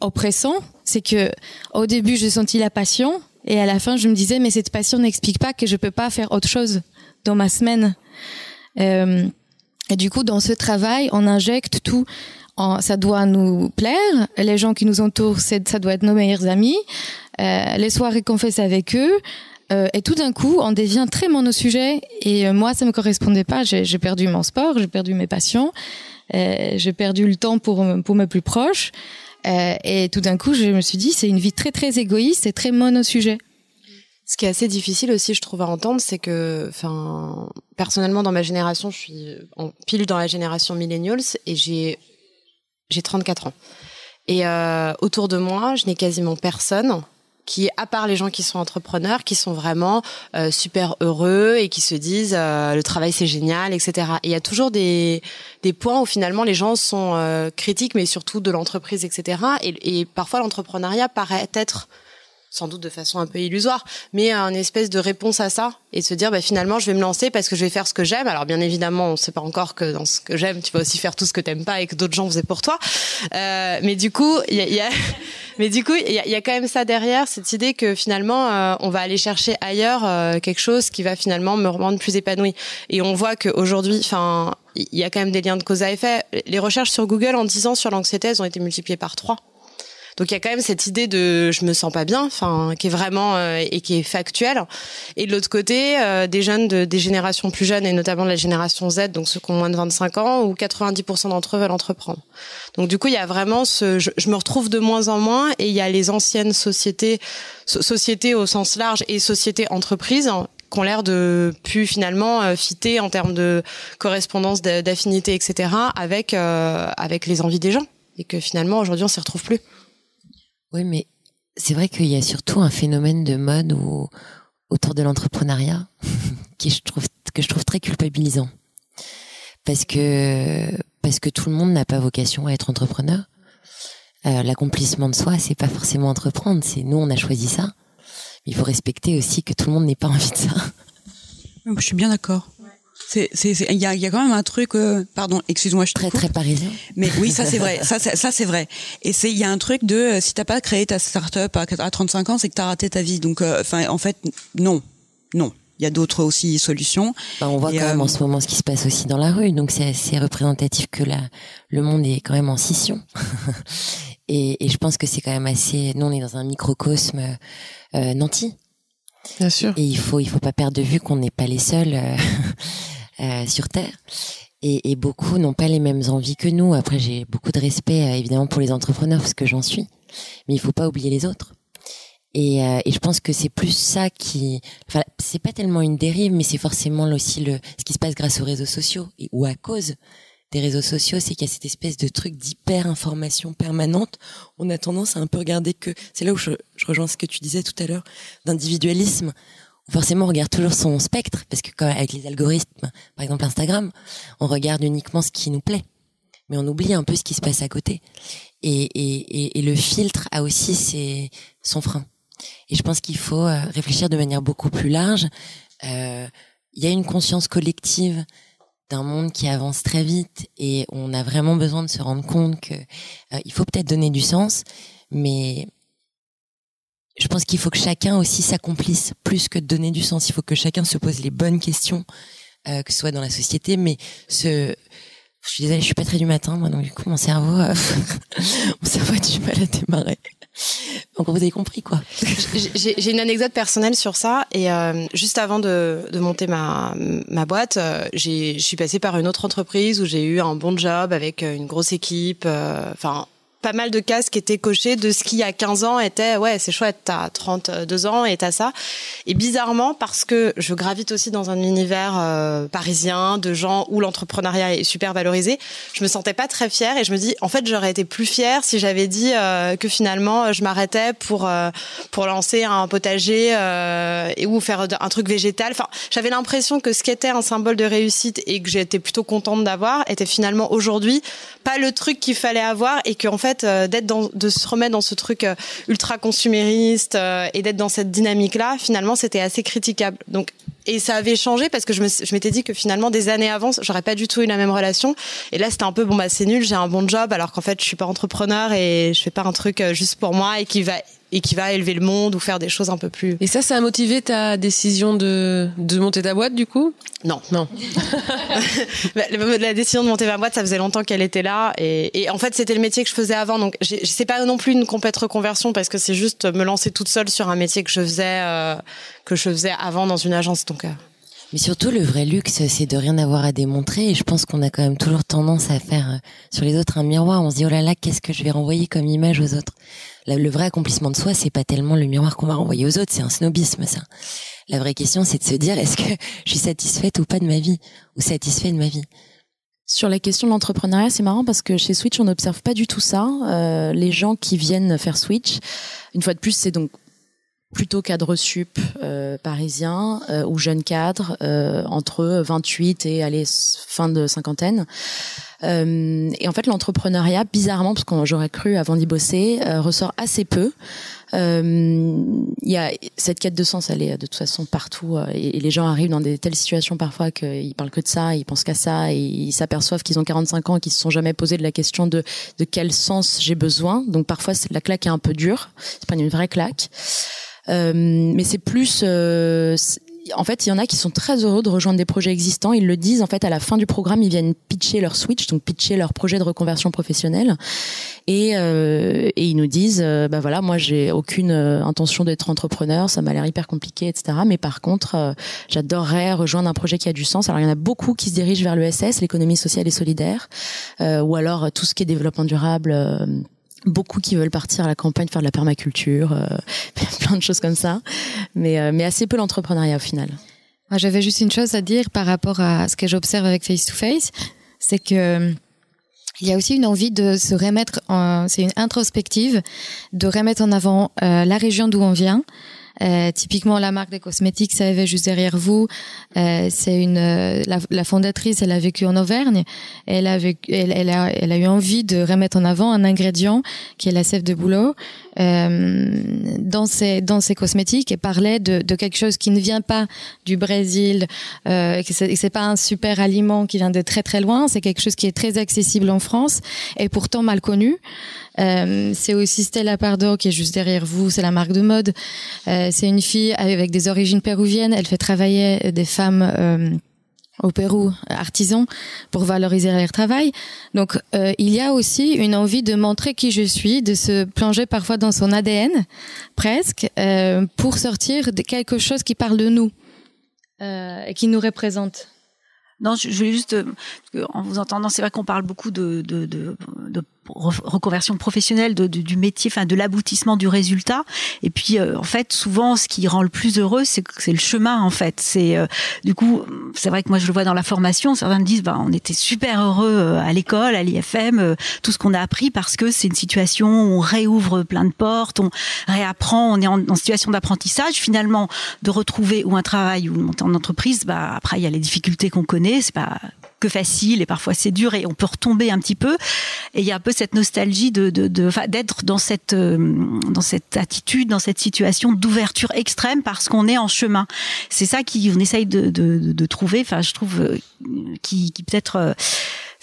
S4: oppressant, c'est que au début j'ai senti la passion et à la fin je me disais mais cette passion n'explique pas que je peux pas faire autre chose dans ma semaine. Euh, et du coup, dans ce travail, on injecte tout. Ça doit nous plaire. Les gens qui nous entourent, ça doit être nos meilleurs amis. Euh, les soirées qu'on fait avec eux. Euh, et tout d'un coup, on devient très monosujet. Et euh, moi, ça me correspondait pas. J'ai perdu mon sport, j'ai perdu mes passions, j'ai perdu le temps pour pour mes plus proches. Et tout d'un coup, je me suis dit, c'est une vie très très égoïste et très monosujet.
S7: Ce qui est assez difficile aussi, je trouve, à entendre, c'est que, enfin, personnellement, dans ma génération, je suis en pile dans la génération millennials et j'ai j'ai 34 ans. Et euh, autour de moi, je n'ai quasiment personne qui, à part les gens qui sont entrepreneurs, qui sont vraiment euh, super heureux et qui se disent euh, le travail c'est génial, etc. Et il y a toujours des des points où finalement les gens sont euh, critiques, mais surtout de l'entreprise, etc. Et, et parfois l'entrepreneuriat paraît être sans doute de façon un peu illusoire, mais un espèce de réponse à ça et se dire bah, finalement je vais me lancer parce que je vais faire ce que j'aime. Alors bien évidemment, on sait pas encore que dans ce que j'aime, tu vas aussi faire tout ce que t'aimes pas et que d'autres gens faisaient pour toi. Euh, mais du coup, il y a, y a, mais du coup, il y a, y a, quand même ça derrière cette idée que finalement euh, on va aller chercher ailleurs euh, quelque chose qui va finalement me rendre plus épanouie. Et on voit qu'aujourd'hui, enfin, il y a quand même des liens de cause à effet. Les recherches sur Google en 10 ans sur l'anxiété, elles ont été multipliées par 3 donc il y a quand même cette idée de je me sens pas bien, enfin qui est vraiment euh, et qui est factuelle. Et de l'autre côté, euh, des jeunes de des générations plus jeunes et notamment la génération Z, donc ceux qui ont moins de 25 ans, où 90% d'entre eux veulent entreprendre. Donc du coup, il y a vraiment ce je, me retrouve de moins en moins et il y a les anciennes sociétés sociétés au sens large et sociétés entreprises qui ont l'air de plus finalement euh, fitter en termes de correspondance, d'affinité, etc. avec euh, avec les envies des gens et que finalement aujourd'hui on s'y retrouve plus.
S9: Oui, mais c'est vrai qu'il y a surtout un phénomène de mode autour de l'entrepreneuriat que je trouve très culpabilisant parce que parce que tout le monde n'a pas vocation à être entrepreneur. Euh, L'accomplissement de soi, c'est pas forcément entreprendre, c'est nous on a choisi ça. il faut respecter aussi que tout le monde n'ait pas envie de ça.
S11: Je suis bien d'accord. C'est, c'est, il y a, y a quand même un truc, euh, pardon, excuse-moi, je
S9: très très parisien.
S11: Mais oui, ça c'est vrai, ça c'est, ça c'est vrai. Et c'est, il y a un truc de, euh, si t'as pas créé ta start-up à, à 35 ans, c'est que t'as raté ta vie. Donc, euh, enfin, en fait, non, non. Il y a d'autres aussi solutions.
S9: Bah, on voit quand même en ce moment ce qui se passe aussi dans la rue, donc c'est assez représentatif que la, le monde est quand même en scission. et, et je pense que c'est quand même assez. Nous, on est dans un microcosme euh, nanti.
S3: Bien sûr.
S9: Et il faut il faut pas perdre de vue qu'on n'est pas les seuls euh, euh, sur Terre. Et, beaucoup n'ont pas les mêmes envies que nous. Après, j'ai beaucoup de respect euh, évidemment pour les entrepreneurs parce que j'en suis, mais il faut pas oublier les autres. Et, euh, et je pense que c'est plus ça qui, enfin, c'est pas tellement une dérive, mais c'est forcément aussi le ce qui se passe grâce aux réseaux sociaux ou à cause des réseaux sociaux, c'est qu'il y a cette espèce de truc d'hyper information permanente. On a tendance à un peu regarder que, c'est là où je, je rejoins ce que tu disais tout à l'heure, d'individualisme. Forcément, on regarde toujours son spectre, parce que quand, avec les algorithmes, par exemple Instagram, on regarde uniquement ce qui nous plaît mais on oublie un peu ce qui se passe à côté. Et, et, et, le filtre a aussi ses, son frein. Et je pense qu'il faut euh, réfléchir de manière beaucoup plus large. Euh, il y a une conscience collective d'un monde qui avance très vite et on a vraiment besoin de se rendre compte que euh, il faut peut-être donner du sens, mais je pense qu'il faut que chacun aussi s'accomplisse plus que de donner du sens. Il faut que chacun se pose les bonnes questions, que ce soit dans la société, mais se je suis désolée, je suis pas très du matin, moi, donc du coup, mon cerveau, euh, mon cerveau a du mal à démarrer. Donc vous avez compris quoi.
S7: J'ai une anecdote personnelle sur ça et euh, juste avant de, de, monter ma, ma boîte, euh, je suis passée par une autre entreprise où j'ai eu un bon job avec euh, une grosse équipe, euh, enfin pas mal de cases qui étaient cochées de ce qui à 15 ans était ouais c'est chouette t'as 32 ans et t'as ça. Et bizarrement parce que je gravite aussi dans un univers euh, parisien de gens où l'entrepreneuriat est super valorisé je me sentais pas très fière et je me dis en fait j'aurais été plus fière si j'avais dit euh, que finalement je m'arrêtais pour euh, pour lancer un potager et ou faire un truc végétal. Enfin j'avais l'impression que ce qui était un symbole de réussite et que j'étais plutôt contente d'avoir était finalement aujourd'hui pas le truc qu'il fallait avoir et que en euh, d'être dans, de se remettre dans ce truc euh, ultra consumériste euh, et d'être dans cette dynamique là, finalement, c'était assez critiquable. Donc et ça avait changé parce que je m'étais dit que finalement des années avant j'aurais pas du tout eu la même relation et là c'était un peu bon bah c'est nul j'ai un bon job alors qu'en fait je suis pas entrepreneur et je fais pas un truc juste pour moi et qui va et qui va élever le monde ou faire des choses un peu plus.
S3: Et ça, ça a motivé ta décision de, de monter ta boîte du coup?
S7: Non.
S3: Non.
S7: Bah, la décision de monter ma boîte, ça faisait longtemps qu'elle était là et, et en fait c'était le métier que je faisais avant donc c'est pas non plus une complète reconversion parce que c'est juste me lancer toute seule sur un métier que je faisais euh, que je faisais avant dans une agence donc. Euh.
S9: Mais surtout, le vrai luxe, c'est de rien avoir à démontrer. Et je pense qu'on a quand même toujours tendance à faire euh, sur les autres un miroir. On se dit, oh là là, qu'est-ce que je vais renvoyer comme image aux autres? Le vrai accomplissement de soi, c'est pas tellement le miroir qu'on va renvoyer aux autres, c'est un snobisme, ça. La vraie question, c'est de se dire, est-ce que je suis satisfaite ou pas de ma vie Ou satisfait de ma vie?
S8: Sur la question de l'entrepreneuriat, c'est marrant parce que chez Switch, on n'observe pas du tout ça. Euh, les gens qui viennent faire Switch, une fois de plus, c'est donc plutôt cadre sup euh, parisien euh, ou jeune cadre euh, entre 28 et allez fin de cinquantaine. Euh, et en fait, l'entrepreneuriat, bizarrement, parce que j'aurais cru avant d'y bosser, euh, ressort assez peu. Il y a cette quête de sens, elle est de toute façon partout, et, les gens arrivent dans des telles situations parfois qu'ils parlent que de ça, ils pensent qu'à ça, et ils s'aperçoivent qu'ils ont 45 ans qu'ils se sont jamais posé de la question de de quel sens j'ai besoin. Donc parfois, la claque est un peu dure, c'est pas une vraie claque. Euh, mais c'est plus euh, en fait, il y en a qui sont très heureux de rejoindre des projets existants. Ils le disent en fait à la fin du programme, ils viennent pitcher leur switch, donc pitcher leur projet de reconversion professionnelle, et, euh, ils nous disent, euh, bah voilà, moi j'ai aucune intention d'être entrepreneur, ça m'a l'air hyper compliqué, etc. Mais par contre, j'adorerais rejoindre un projet qui a du sens. Alors il y en a beaucoup qui se dirigent vers l'ESS, l'économie sociale et solidaire, ou alors tout ce qui est développement durable beaucoup qui veulent partir à la campagne faire de la permaculture, euh, plein de choses comme ça, mais, euh, assez peu l'entrepreneuriat au final.
S4: J'avais juste une chose à dire par rapport à ce que j'observe avec Face to Face, c'est que il y a aussi une envie de se remettre, c'est une introspective, de remettre en avant euh, la région d'où on vient, euh, typiquement, la marque des cosmétiques ça juste derrière vous. Euh, c'est une euh, la, la, fondatrice, elle a vécu en Auvergne. Elle a, vécu, elle, a, elle a eu envie de remettre en avant un ingrédient qui est la sève de euh, dans ses dans ses cosmétiques et parlait de, de quelque chose qui ne vient pas du Brésil, euh, que c'est pas un super aliment qui vient de très très loin. C'est quelque chose qui est très accessible en France et pourtant mal connu. Euh, c'est aussi Stella Pardo qui est juste derrière vous, c'est la marque de mode. Euh, c'est une fille avec des origines péruviennes. Elle fait travailler des femmes euh, au Pérou, artisans, pour valoriser leur travail. Donc, euh, il y a aussi une envie de montrer qui je suis, de se plonger parfois dans son ADN, presque, euh, pour sortir de quelque chose qui parle de nous euh, et qui nous représente.
S6: Non, je, voulais juste, en vous entendant, c'est vrai qu'on parle beaucoup de reconversion professionnelle de, du métier, enfin de l'aboutissement du résultat. Et puis en fait, souvent, ce qui rend le plus heureux, c'est le chemin en fait. C'est du coup, c'est vrai que moi je le vois dans la formation. Certains me disent, bah, on était super heureux à l'école, à l'IFM, tout ce qu'on a appris parce que c'est une situation où on réouvre plein de portes, on réapprend, on est en, en situation d'apprentissage. Finalement, de retrouver ou un travail ou monter en entreprise, bah après il y a les difficultés qu'on connaît. C'est pas facile et parfois c'est dur et on peut retomber un petit peu. Et il y a un peu cette nostalgie de d'être dans cette euh, dans cette attitude, dans cette situation d'ouverture extrême parce qu'on est en chemin. C'est ça qui on essaye de, de, de trouver. Enfin, je trouve euh, qui, qui peut-être euh,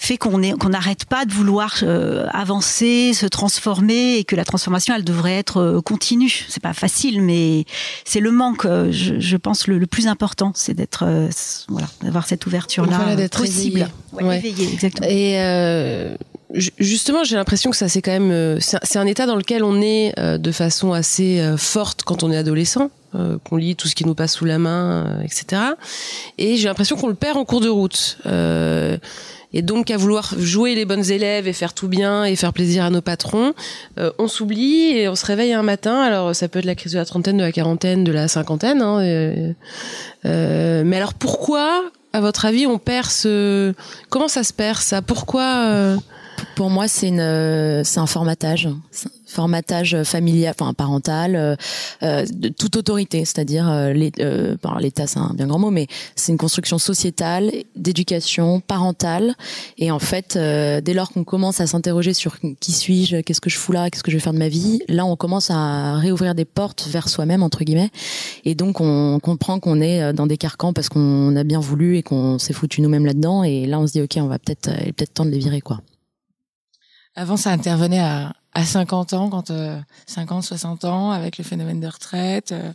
S6: fait qu'on qu'on n'arrête pas de vouloir euh, avancer, se transformer et que la transformation elle devrait être euh, continue. C'est pas facile, mais c'est le manque, euh, je, je pense le, le, plus important, c'est d'être voilà, d'avoir cette ouverture là
S3: voilà, d'être
S6: possible,
S3: éveillé. Ouais,
S6: éveillé, exactement.
S3: Et justement, j'ai l'impression que ça c'est quand même c'est un état dans lequel on est de façon assez forte quand on est adolescent. Euh, qu'on lit tout ce qui nous passe sous la main, euh, etc. Et j'ai l'impression qu'on le perd en cours de route. Euh, et donc à vouloir jouer les bonnes élèves et faire tout bien et faire plaisir à nos patrons, euh, on s'oublie et on se réveille un matin. Alors ça peut être la crise de la trentaine, de la quarantaine, de la cinquantaine. Hein, euh, mais alors pourquoi, à votre avis, on perd ce Comment ça se perd ça? Pourquoi
S8: Pour moi, c'est une, c'est un formatage. Formatage familial, enfin parental, euh, euh, de toute autorité, c'est-à-dire euh, euh l'État, c'est un bien grand mot, mais c'est une construction sociétale, d'éducation, parentale, et en fait, dès lors qu'on commence à s'interroger sur qui suis-je, qu'est-ce que je fous là, qu'est-ce que je vais faire de ma vie, là, on commence à réouvrir des portes vers soi-même entre guillemets, et donc on comprend qu'on est dans des carcans parce qu'on a bien voulu et qu'on s'est foutu nous-mêmes là-dedans, et là, on se dit ok, on va peut-être, peut-être temps de les virer quoi.
S10: Avant, ça intervenait à, à 50 ans, quand euh, 50, 60 ans, avec le phénomène de retraite, euh,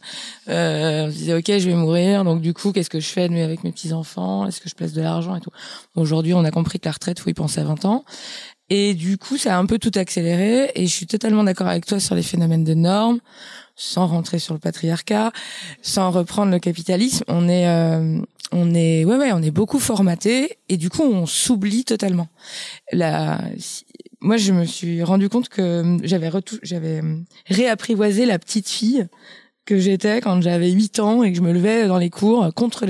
S10: euh, on se disait ok, je vais mourir, donc du coup, qu'est-ce que je fais avec mes petits enfants Est-ce que je place de l'argent et tout? Aujourd'hui, on a compris que la retraite, faut y penser à 20 ans. Et du coup, ça a un peu tout accéléré. Et je suis totalement d'accord avec toi sur les phénomènes de normes, sans rentrer sur le patriarcat, sans reprendre le capitalisme. On est, euh, on est, ouais, ouais, on est beaucoup formaté. Et du coup, on s'oublie totalement. La, moi, je me suis rendu compte que j'avais j'avais réapprivoisé la petite fille que j'étais quand j'avais 8 ans et que je me levais dans les cours contre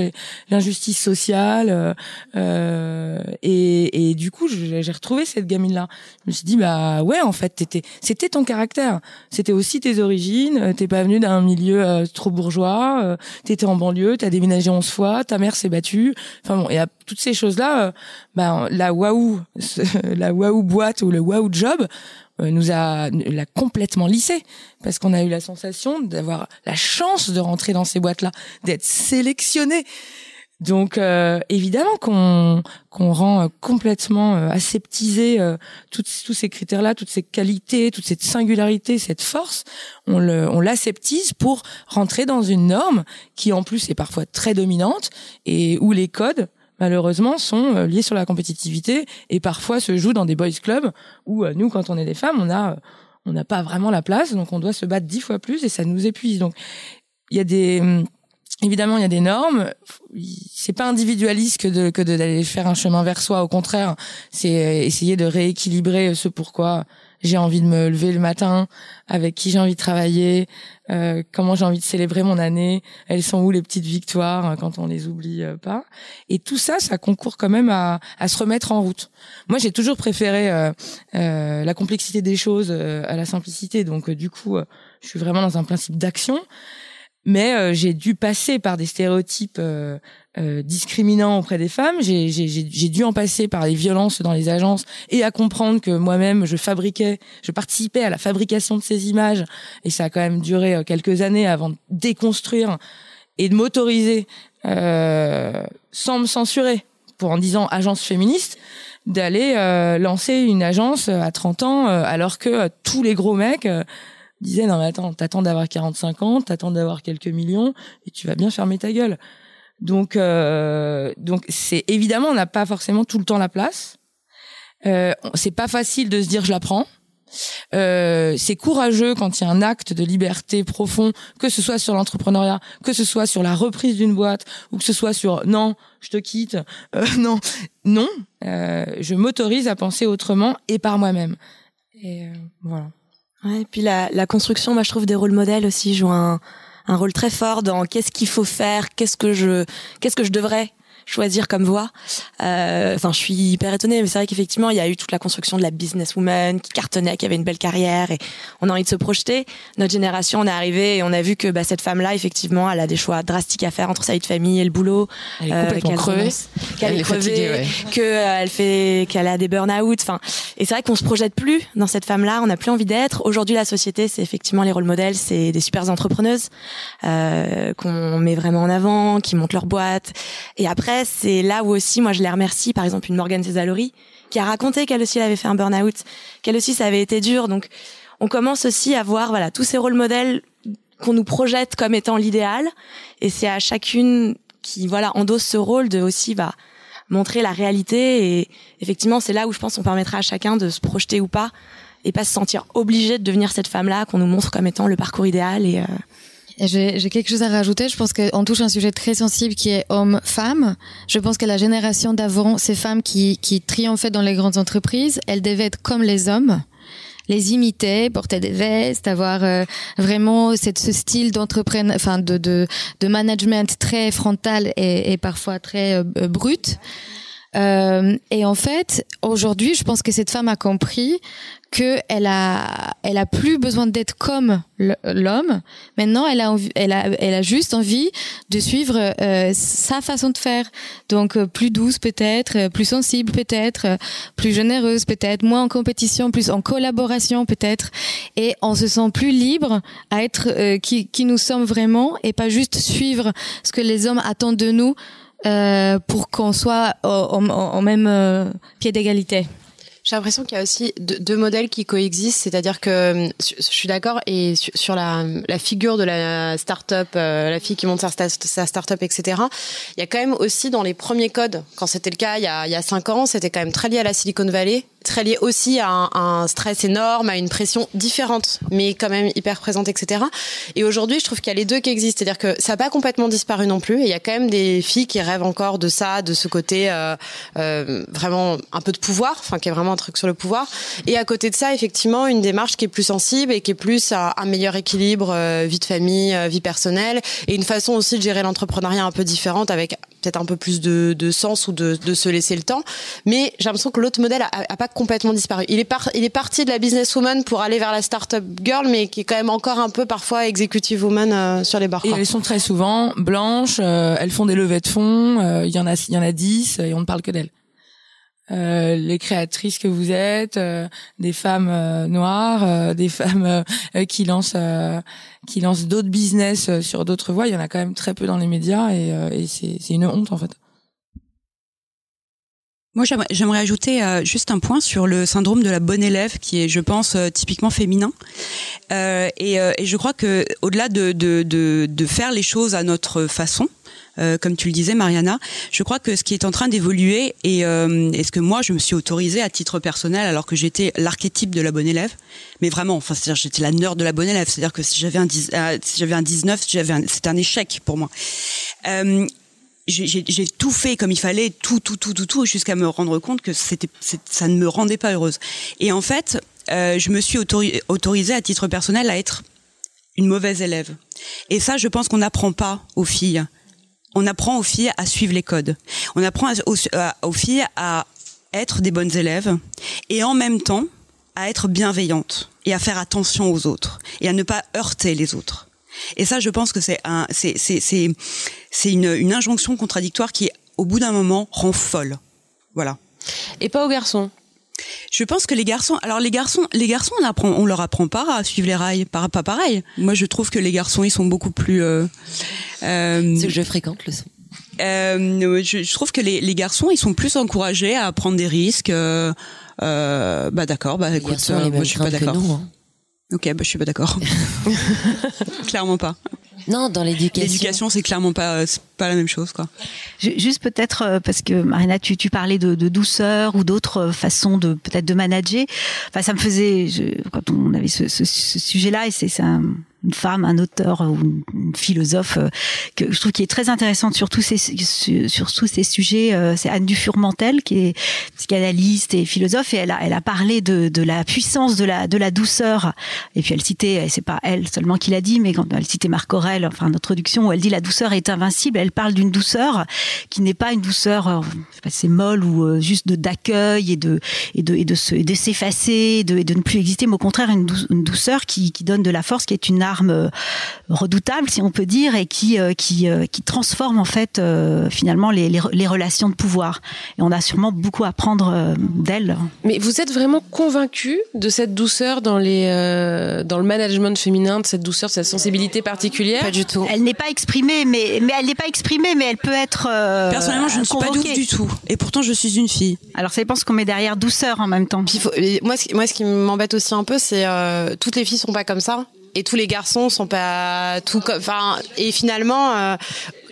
S10: l'injustice sociale euh, euh, et, et, du coup j'ai retrouvé cette gamine là je me suis dit bah ouais en fait t'étais c'était ton caractère. C'était aussi tes origines. T'es pas venu d'un milieu euh, trop bourgeois. Euh, t'étais en banlieue t'as déménagé 11 fois ta mère s'est battue. Enfin bon et à toutes ces choses là bah la waouh la waouh boîte ou le waouh job euh, nous a l'a complètement lissé. Parce qu'on a eu la sensation d'avoir la chance de rentrer dans ces boîtes là d'être sélectionné donc euh, évidemment qu'on qu'on rend euh, complètement aseptisé tous tous ces critères là toutes ces qualités toute cette singularité cette force. On le on l'aseptise pour rentrer dans une norme qui en plus est parfois très dominante et où les codes malheureusement sont euh, liés sur la compétitivité et parfois se jouent dans des boys clubs où euh, nous quand on est des femmes on a on n'a pas vraiment la place donc on doit se battre dix fois plus et ça nous épuise. Donc il y a des hum, évidemment il y a des normes. C'est pas individualiste que de que d'aller faire un chemin vers soi. Au contraire c'est euh, essayer de rééquilibrer ce pourquoi j'ai envie de me lever le matin, avec qui j'ai envie de travailler, euh, comment j'ai envie de célébrer mon année, elles sont où les petites victoires hein, quand on les oublie euh, pas. Et tout ça, ça concourt quand même à, à se remettre en route. Moi, j'ai toujours préféré euh, euh la complexité des choses euh, à la simplicité, donc du coup, je suis vraiment dans un principe d'action. Mais j'ai dû passer par des stéréotypes euh, discriminant auprès des femmes. J'ai dû en passer par les violences dans les agences et à comprendre que moi-même, je fabriquais, je participais à la fabrication de ces images. Et ça a quand même duré euh, quelques années avant de déconstruire et de m'autoriser, euh, sans me censurer, pour en disant agence féministe, d'aller euh, lancer une agence à 30 ans, alors que tous les gros mecs disaient non mais attends, t'attends d'avoir 45 ans, t'attends d'avoir quelques millions et tu vas bien fermer ta gueule. Donc, euh, donc c'est évidemment, on n'a pas forcément tout le temps la place. Euh, c'est pas facile de se dire je la prends. Euh, c'est courageux quand il y a un acte de liberté profond, que ce soit sur l'entrepreneuriat, que ce soit sur la reprise d'une boîte, ou que ce soit sur non, je te quitte, euh, non, non, euh, je m'autorise à penser autrement et par moi-même. Et euh, voilà.
S5: Ouais, et puis la, la construction, moi je trouve des rôles modèles aussi jouent un, un rôle très fort dans qu'est-ce qu'il faut faire, qu'est-ce que je, qu'est-ce que je devrais choisir comme voie. Euh, enfin, je suis hyper étonnée, mais c'est vrai qu'effectivement, il y a eu toute la construction de la businesswoman qui cartonnait, qui avait une belle carrière, et on a envie de se projeter. Notre génération, on est arrivé et on a vu que bah, cette femme-là, effectivement, elle a des choix drastiques à faire entre sa vie de famille et le boulot.
S10: Elle est complètement
S5: qu'elle
S10: crevée.
S5: Qu'elle
S10: Elle
S5: est
S10: est
S5: crevée,
S10: ouais.
S5: que euh, fait, qu'elle a des burn-out. Enfin, et c'est vrai qu'on se projette plus dans cette femme-là. On n'a plus envie d'être. Aujourd'hui, la société, c'est effectivement les rôles modèles, c'est des super entrepreneuses euh, qu'on met vraiment en avant, qui montent leur boîte. Et après, c'est là où aussi, moi, je les remercie. Par exemple, une Morgane Cesaroli qui a raconté qu'elle aussi avait fait un burn-out, qu'elle aussi ça avait été dur. Donc, on commence aussi à voir voilà tous ces rôles modèles qu'on nous projette comme étant l'idéal. Et c'est à chacune qui voilà endosse ce rôle de aussi bah montrer la réalité. Et effectivement, c'est là où je pense qu'on permettra à chacun de se projeter ou pas et pas se sentir obligé de devenir cette femme-là qu'on nous montre comme étant le parcours idéal. Et euh,
S4: J'ai quelque chose à rajouter. Je pense qu'on touche un sujet très sensible qui est homme-femme. Je pense que la génération d'avant, ces femmes qui, qui triomphaient dans les grandes entreprises, elles devaient être comme les hommes les imiter, porter des vestes, avoir euh, vraiment cette, ce style d'entrepreneur, enfin de, de, de management très frontal et, et parfois très euh, brut. Euh, et en fait, aujourd'hui, je pense que cette femme a compris que elle a, elle a plus besoin d'être comme l'homme. Maintenant, elle a, elle a, elle a juste envie de suivre euh, sa façon de faire. Donc, euh, plus douce peut-être, plus sensible peut-être, plus généreuse peut-être, moins en compétition, plus en collaboration peut-être. Et on se sent plus libre à être qui, qui nous sommes vraiment et pas juste suivre ce que les hommes attendent de nous euh, pour qu'on soit au même euh, pied d'égalité.
S7: J'ai l'impression qu'il y a aussi deux, deux modèles qui coexistent, c'est-à-dire que euh, je suis d'accord et sur, la, la figure de la start-up, euh, la fille qui monte sa, sa start-up, etc. Il y a quand même aussi dans les premiers codes, quand c'était le cas il y a, il y a cinq ans, c'était quand même très lié à la Silicon Valley, très lié aussi à un, stress énorme, à une pression différente, mais quand même hyper présente, etc. Et aujourd'hui, je trouve qu'il y a les deux qui existent, c'est-à-dire que ça n'a pas complètement disparu non plus. Il y a quand même des filles qui rêvent encore de ça, de ce côté euh, euh, vraiment un peu de pouvoir, enfin qui est vraiment un truc sur le pouvoir. Et à côté de ça, effectivement, une démarche qui est plus sensible et qui est plus un, un meilleur équilibre euh, vie de famille, vie personnelle, et une façon aussi de gérer l'entrepreneuriat un peu différente avec peut-être un peu plus de, de sens ou de, de se laisser le temps. Mais j'ai l'impression que l'autre modèle a, a pas complètement disparu. Il est, par, il est parti de la businesswoman pour aller vers la startup girl, mais qui est quand même encore un peu parfois executive woman euh, sur les bords.
S10: Et elles sont très souvent blanches, euh, elles font des levées de fonds, euh, il y en a il y en a 10 et on ne parle que d'elles. Euh, les créatrices que vous êtes, euh, des femmes euh, noires, euh, des femmes euh, qui lancent qui lancent d'autres business sur d'autres voies, il y en a quand même très peu dans les médias et, et c'est c'est une honte en fait.
S11: Moi, j'aimerais- ajouter euh, juste un point sur le syndrome de la bonne élève, qui est, je pense, euh, typiquement féminin. Euh, et, euh, et je crois que, au-delà de, de, de, de faire les choses à notre façon, euh, comme tu le disais, Mariana, je crois que ce qui est en train d'évoluer et, euh, et ce que moi je me suis autorisée à titre personnel, alors que j'étais l'archétype de la bonne élève, mais vraiment, enfin, c'est-à-dire j'étais la nerd de la bonne élève, c'est-à-dire que si j'avais un, 10 euh, si un 19, j'avais un- c'était un échec pour moi. J'ai tout fait comme il fallait, tout, tout, tout, tout, tout, jusqu'à me rendre compte que c'était, ça ne me rendait pas heureuse. Et en fait, euh, je me suis autori- autorisée à titre personnel à être une mauvaise élève. Et ça, je pense qu'on n'apprend pas aux filles. On apprend aux filles à suivre les codes. On apprend aux, aux filles à être des bonnes élèves et en même temps à être bienveillantes et à faire attention aux autres et à ne pas heurter les autres. Et ça, je pense que c'est un, c'est, c'est, c'est, c'est une, une injonction contradictoire qui, au bout d'un moment, rend folle. Voilà.
S7: Et pas aux garçons.
S11: Je pense que les garçons, alors les garçons, les garçons, on apprend, on leur apprend pas à suivre les rails, pas, pas pareil. Moi, je trouve que les garçons, ils sont beaucoup plus. Euh, euh,
S9: Ceux que je fréquente le sont.
S11: euh, je, je trouve que les, les garçons, ils sont plus encouragés à prendre des risques. Euh, euh, bah d'accord, bah écoute, moi je suis pas d'accord.
S9: nous. hein.
S11: Ok, bah je suis pas d'accord. clairement pas.
S9: Non, dans l'éducation.
S11: L'éducation, c'est clairement pas, c'est pas la même chose, quoi.
S6: Ju- Juste peut-être euh, parce que Marina, tu, tu parlais de, de douceur ou d'autres euh, façons de peut-être de manager. Enfin, ça me faisait je, quand on avait ce, ce, ce sujet-là et c'est c'est un une femme, un auteur ou une philosophe que je trouve qui est très intéressante sur tous ces sur tous ces sujets. c'est Anne Dufurmentel qui est psychanalyste et philosophe et elle a elle a parlé de, de la puissance de la de la douceur et puis elle citait c'est pas elle seulement qui l'a dit mais quand elle citait Marc Aurel enfin introduction où elle dit la douceur est invincible elle parle d'une douceur qui n'est pas une douceur c'est molle ou juste de d'accueil et de et de et de se de s'effacer de, et de ne plus exister mais au contraire une, douceur qui, qui donne de la force qui est une arme redoutable si on peut dire et qui qui qui transforme en fait finalement les, les, les relations de pouvoir et on a sûrement beaucoup à apprendre d'elle
S3: mais vous êtes vraiment convaincu de cette douceur dans les euh, dans le management féminin, de cette douceur, de cette sensibilité particulière?
S6: Pas du tout. Elle n'est pas exprimée, mais mais elle n'est pas exprimée, mais elle peut être. Euh,
S11: Personnellement, je ne suis pas douce du tout, et pourtant je suis une fille.
S6: Alors ça dépend ce qu'on met derrière douceur en même temps.
S7: Puis faut, moi, ce, moi, ce qui m'embête aussi un peu, c'est euh, toutes les filles sont pas comme ça et tous les garçons sont pas tout comme enfin et finalement euh,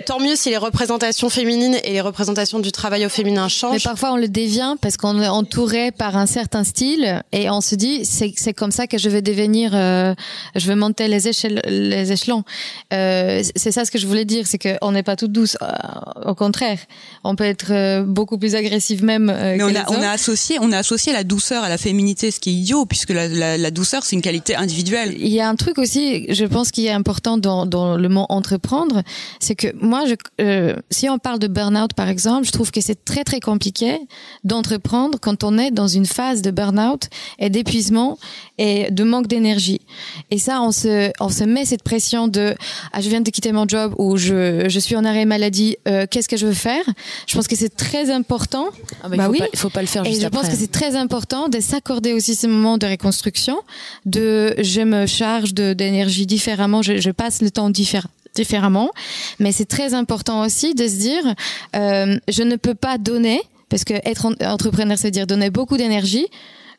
S7: tant mieux si les représentations féminines et les représentations du travail au féminin changent.
S4: Mais parfois on le devient parce qu'on est entouré par un certain style et on se dit c'est c'est comme ça que je vais devenir euh, je vais monter les échelles les échelons. Euh, c'est ça ce que je voulais dire c'est qu'on n'est pas toutes douces au contraire on peut être beaucoup plus agressive même.
S11: Mais on a on a associé on a associé la douceur à la féminité ce qui est idiot puisque la, la, la douceur c'est une qualité individuelle.
S4: Il y a un truc aussi, je pense qu'il est important dans, dans le mot entreprendre, c'est que moi, je, euh, si on parle de burn-out par exemple, je trouve que c'est très très compliqué d'entreprendre quand on est dans une phase de burn-out et d'épuisement et de manque d'énergie. Et ça, on se, on se met cette pression de ah, je viens de quitter mon job ou je, je suis en arrêt maladie, euh, qu'est-ce que je veux faire? Je pense que c'est très important.
S3: Ah bah, bah il faut oui, il faut pas le faire.
S4: Et
S3: juste
S4: je
S3: après.
S4: pense que c'est très important de s'accorder aussi ces moments de reconstruction, de je me charge d'énergie différemment, je, passe le temps différemment. Mais c'est très important aussi de se dire euh, je ne peux pas donner parce que être entrepreneur c'est dire donner beaucoup d'énergie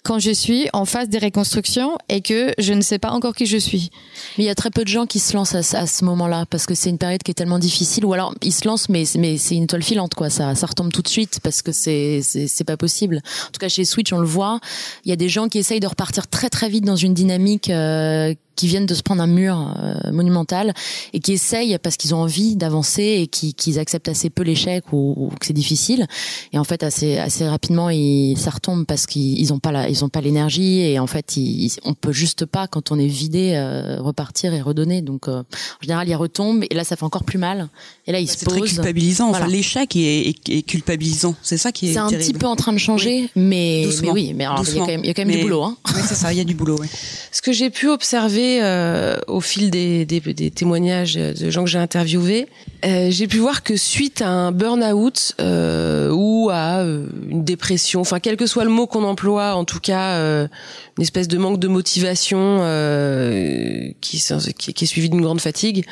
S4: quand je suis en phase de reconstruction et que je ne sais pas encore qui je suis.
S8: Mais il y a très peu de gens qui se lancent à, à ce moment-là parce que c'est une période qui est tellement difficile. Ou alors ils se lancent mais mais c'est une toile filante quoi. Ça ça retombe tout de suite parce que c'est c'est pas possible. En tout cas chez Switch on le voit, il y a des gens qui essayent de repartir très très vite dans une dynamique euh, qui viennent de se prendre un mur euh, monumental et qui essayent parce qu'ils ont envie d'avancer et qui qu'ils acceptent assez peu l'échec ou, ou, que c'est difficile et en fait assez assez rapidement ils ça retombe parce qu'ils ils ont pas la ils ont pas l'énergie et en fait ils, on peut juste pas quand on est vidé euh, repartir et redonner donc euh, en général ils retombent et là ça fait encore plus mal et là ils se
S11: C'est
S8: posent
S11: très culpabilisant.
S8: Voilà.
S11: Enfin, l'échec est, est, est culpabilisant. C'est ça qui est.
S8: c'est un
S11: terrible.
S8: petit peu en train de changer mais, mais
S11: Doucement.
S8: oui mais il y a quand même y a quand même
S11: Mais-
S8: du boulot hein.
S11: Ouais, c'est ça. Il y a du boulot. Ouais.
S3: Ce que j'ai pu observer euh, au fil des, des, des témoignages de gens que j'ai interviewés, euh, j'ai pu voir que suite à un burn-out euh, ou à euh, une dépression, enfin quel que soit le mot qu'on emploie, en tout cas euh, une espèce de manque de motivation euh, qui, qui, qui est suivi d'une grande fatigue.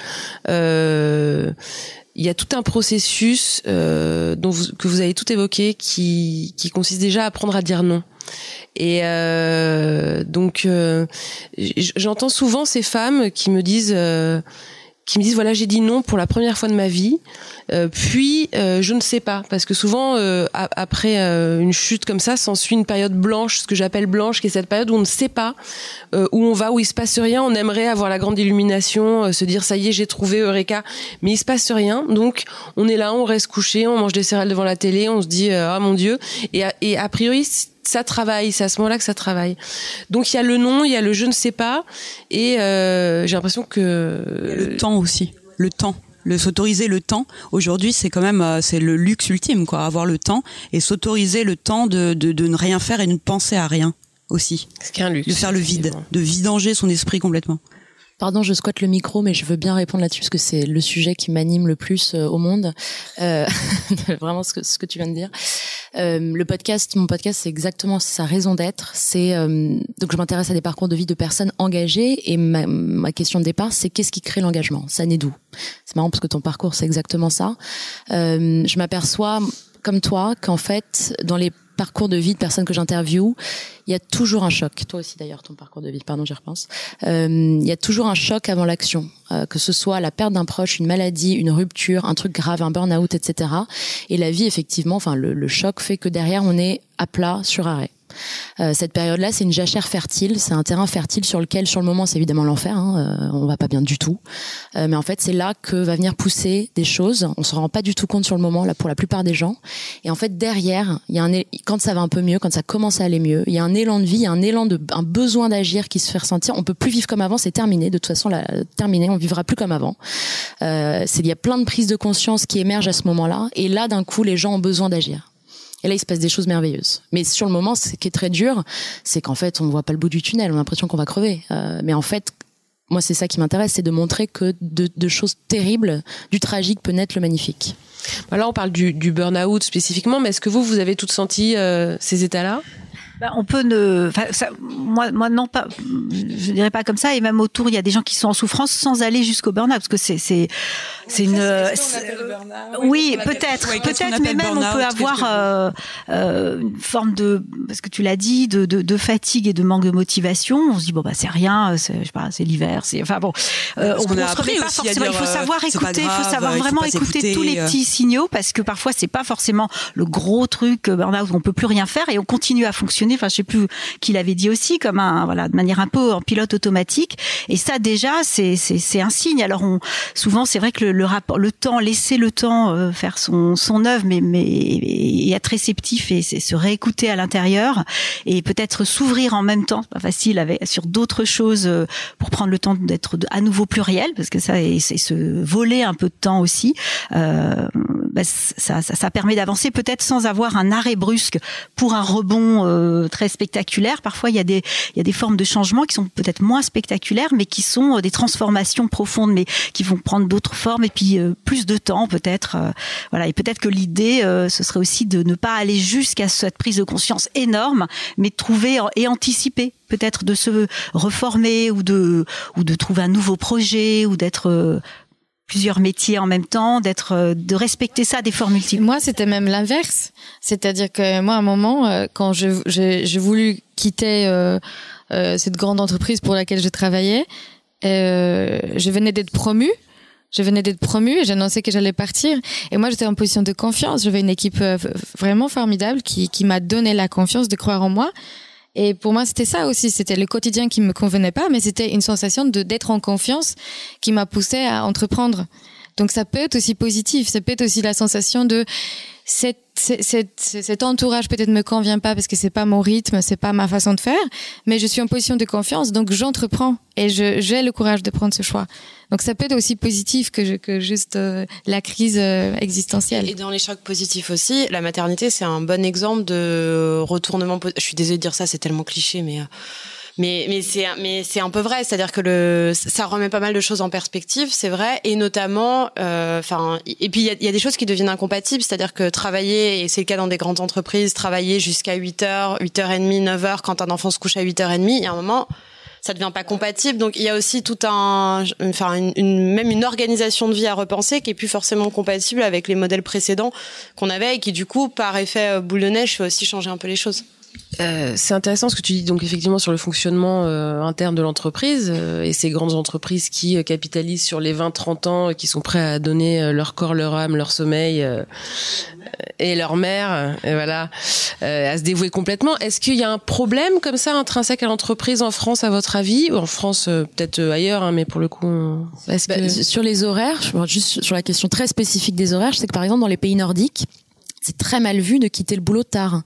S3: Il y a tout un processus dont vous, que vous avez tout évoqué qui, qui consiste déjà à apprendre à dire non. Et euh, donc, euh, j'entends souvent ces femmes qui me disent, euh, qui me disent voilà, j'ai dit non pour la première fois de ma vie, euh, puis euh, je ne sais pas, parce que souvent euh, après une chute comme ça, s'ensuit une période blanche, ce que j'appelle blanche, qui est cette période où on ne sait pas où on va, où il se passe rien. On aimerait avoir la grande illumination, se dire ça y est, j'ai trouvé Eureka, mais il se passe rien. Donc on est là, on reste couché, on mange des céréales devant la télé, on se dit ah mon dieu, et et a priori ça travaille, c'est à ce moment-là que ça travaille. Donc il y a le non, il y a le je ne sais pas, et euh, j'ai l'impression que
S11: Le temps aussi. Le temps. Le s'autoriser le temps. Aujourd'hui, c'est quand même euh, c'est le luxe ultime, quoi. Avoir le temps et s'autoriser le temps de, de, de ne rien faire et de ne penser à rien aussi.
S3: c'est qu'un luxe.
S11: De faire le vide, de vidanger son esprit complètement.
S8: Pardon, je squatte le micro, mais je veux bien répondre là-dessus parce que c'est le sujet qui m'anime le plus euh, au monde. Euh, vraiment ce que, ce que tu viens de dire. Euh, le podcast, mon podcast, c'est exactement sa raison d'être. C'est euh, donc je m'intéresse à des parcours de vie de personnes engagées et ma, ma question de départ, c'est qu'est-ce qui crée l'engagement? Ça naît d'où? C'est marrant parce que ton parcours, c'est exactement ça. Euh, je m'aperçois comme toi qu'en fait, dans les parcours de vie de personnes que j'interviewe, il y a toujours un choc. Toi aussi d'ailleurs, ton parcours de vie, pardon, j'y repense. Euh, il y a toujours un choc avant l'action, euh, que ce soit la perte d'un proche, une maladie, une rupture, un truc grave, un burn-out, etc. Et la vie, effectivement, enfin le, le choc fait que derrière on est à plat sur arrêt. Cette période-là, c'est une jachère fertile, c'est un terrain fertile sur lequel, sur le moment, c'est évidemment l'enfer. Hein, on va pas bien du tout, mais en fait, c'est là que va venir pousser des choses. On se rend pas du tout compte sur le moment, là, pour la plupart des gens. Et en fait, derrière, il y a un quand ça va un peu mieux, quand ça commence à aller mieux, il y a un élan de vie, y a un élan de un besoin d'agir qui se fait ressentir. On peut plus vivre comme avant, c'est terminé. De toute façon, la, terminé, on vivra plus comme avant. Euh, il y a plein de prises de conscience qui émergent à ce moment-là, et là, d'un coup, les gens ont besoin d'agir. Et là, il se passe des choses merveilleuses. Mais sur le moment, ce qui est très dur, c'est qu'en fait, on ne voit pas le bout du tunnel. On a l'impression qu'on va crever. Euh, mais en fait, moi, c'est ça qui m'intéresse, c'est de montrer que de, choses terribles, du tragique peut naître le magnifique.
S3: Là, on parle du, du burn-out spécifiquement, mais est-ce que vous, vous avez toutes senti euh, ces états-là?
S6: Bah, on peut ne, ça, moi, moi non pas, je dirais pas comme ça. Et même autour, il y a des gens qui sont en souffrance sans aller jusqu'au burn-out, parce que c'est, c'est, c'est une. oui, peut-être, peut-être, mais même on peut avoir euh, euh, une forme de, parce que tu l'as dit, de, de, de, fatigue et de manque de motivation. On se dit bon bah c'est rien, c'est, je sais pas, c'est l'hiver, c'est, enfin bon, euh, on, on se remet pas forcément. il faut savoir écouter, il faut savoir vraiment écouter tous les petits signaux, parce que parfois c'est pas forcément le gros truc burn-out où on peut plus rien faire et on continue à fonctionner Enfin, je sais plus qui l'avait dit aussi, comme un voilà de manière un peu en pilote automatique. Et ça déjà, c'est c'est un signe. Alors on souvent c'est vrai que le, rapport, le temps, laisser le temps euh, faire son son œuvre, mais mais et être réceptif et se réécouter à l'intérieur et peut-être s'ouvrir en même temps. pas facile avec sur d'autres choses euh, pour prendre le temps d'être à nouveau pluriel parce que ça c'est se voler un peu de temps aussi. Euh, bah, ça, ça, permet d'avancer peut-être sans avoir un arrêt brusque pour un rebond euh, très spectaculaires. Parfois, il y a des il y a des formes de changement qui sont peut-être moins spectaculaires, mais qui sont euh, des transformations profondes, mais qui vont prendre d'autres formes et puis euh, plus de temps peut-être. voilà, et peut-être que l'idée, ce serait aussi de ne pas aller jusqu'à cette prise de conscience énorme, mais de trouver et anticiper peut-être de se reformer ou de ou de trouver un nouveau projet ou d'être plusieurs métiers en même temps, d'être, euh, de respecter ça des formes multiples.
S4: Moi, c'était même l'inverse. C'est-à-dire que moi, à un moment, euh, quand je, j'ai, voulu quitter euh, cette grande entreprise pour laquelle je travaillais, je venais d'être promue. Je venais d'être promue et j'annonçais que j'allais partir. Et moi, j'étais en position de confiance. J'avais une équipe vraiment formidable qui, qui m'a donné la confiance de croire en moi. Et pour moi, c'était ça aussi. C'était le quotidien qui me convenait pas, mais c'était une sensation de d'être en confiance qui m'a poussé à entreprendre. Donc ça peut être aussi positif. Ça peut être aussi la sensation de cet entourage peut-être me convient pas parce que c'est pas mon rythme, c'est pas ma façon de faire, mais je suis en position de confiance, donc j'entreprends et j'ai le courage de prendre ce choix. Donc ça peut être aussi positif que, que juste euh, la crise euh, existentielle.
S7: Et dans les chocs positifs aussi, la maternité c'est un bon exemple de retournement. Je suis désolée de dire ça, c'est tellement cliché, mais euh, mais mais c'est mais c'est un peu vrai, c'est-à-dire que le ça remet pas mal de choses en perspective, c'est vrai, et notamment, euh, enfin, et puis il y a, y a, des choses qui deviennent incompatibles, c'est-à-dire que travailler, et c'est le cas dans des grandes entreprises, travailler jusqu'à 8 h 8 h 30 9 h quand un enfant se couche à 8 h 30 il y a un moment ça devient pas compatible. Donc il y a aussi tout un, enfin une, même une organisation de vie à repenser qui est plus forcément compatible avec les modèles précédents qu'on avait et qui du coup par effet boule de neige fait aussi changer un peu les choses.
S3: Euh, c'est intéressant ce que tu dis donc effectivement sur le fonctionnement euh, interne de l'entreprise euh, et ces grandes entreprises qui capitalisent sur les 20-30 ans qui sont prêts à donner leur corps, leur âme, leur sommeil et leur mère et voilà à se dévouer complètement. Est-ce qu'il y a un problème comme ça intrinsèque à l'entreprise en France à votre avis? Ou en France peut-être ailleurs hein, mais pour le coup
S8: bah, sur les horaires, juste sur la question très spécifique des horaires, je sais que par exemple dans les pays nordiques c'est très mal vu de quitter le boulot tard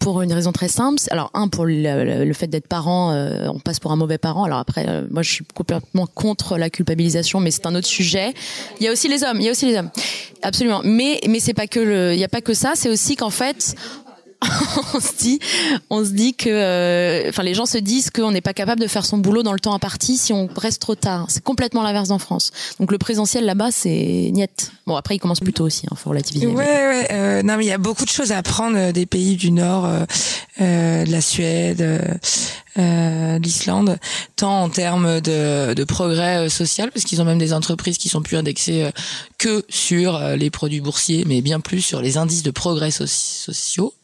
S8: pour une raison très simple. Alors un pour le, fait d'être parent, euh, on passe pour un mauvais parent. Alors après, euh, moi je suis complètement contre la culpabilisation, mais c'est un autre sujet. Il y a aussi les hommes, il y a aussi les hommes, absolument. Mais mais c'est pas que il y a pas que ça. C'est aussi qu'en fait on se dit, on se dit que, euh, enfin, les gens se disent qu'on n'est pas capable de faire son boulot dans le temps imparti si on reste trop tard. C'est complètement l'inverse en France. Donc le présentiel là-bas, c'est niette. Bon, après, il commence plus tôt aussi, il hein, faut relativiser.
S10: Ouais, ouais. Euh, non, mais il y a beaucoup de choses à apprendre euh, des pays du Nord, de la Suède, euh, l'Islande, tant en termes de, de progrès social, parce qu'ils ont même des entreprises qui sont plus indexées que sur les produits boursiers, mais bien plus sur les indices de progrès sociaux.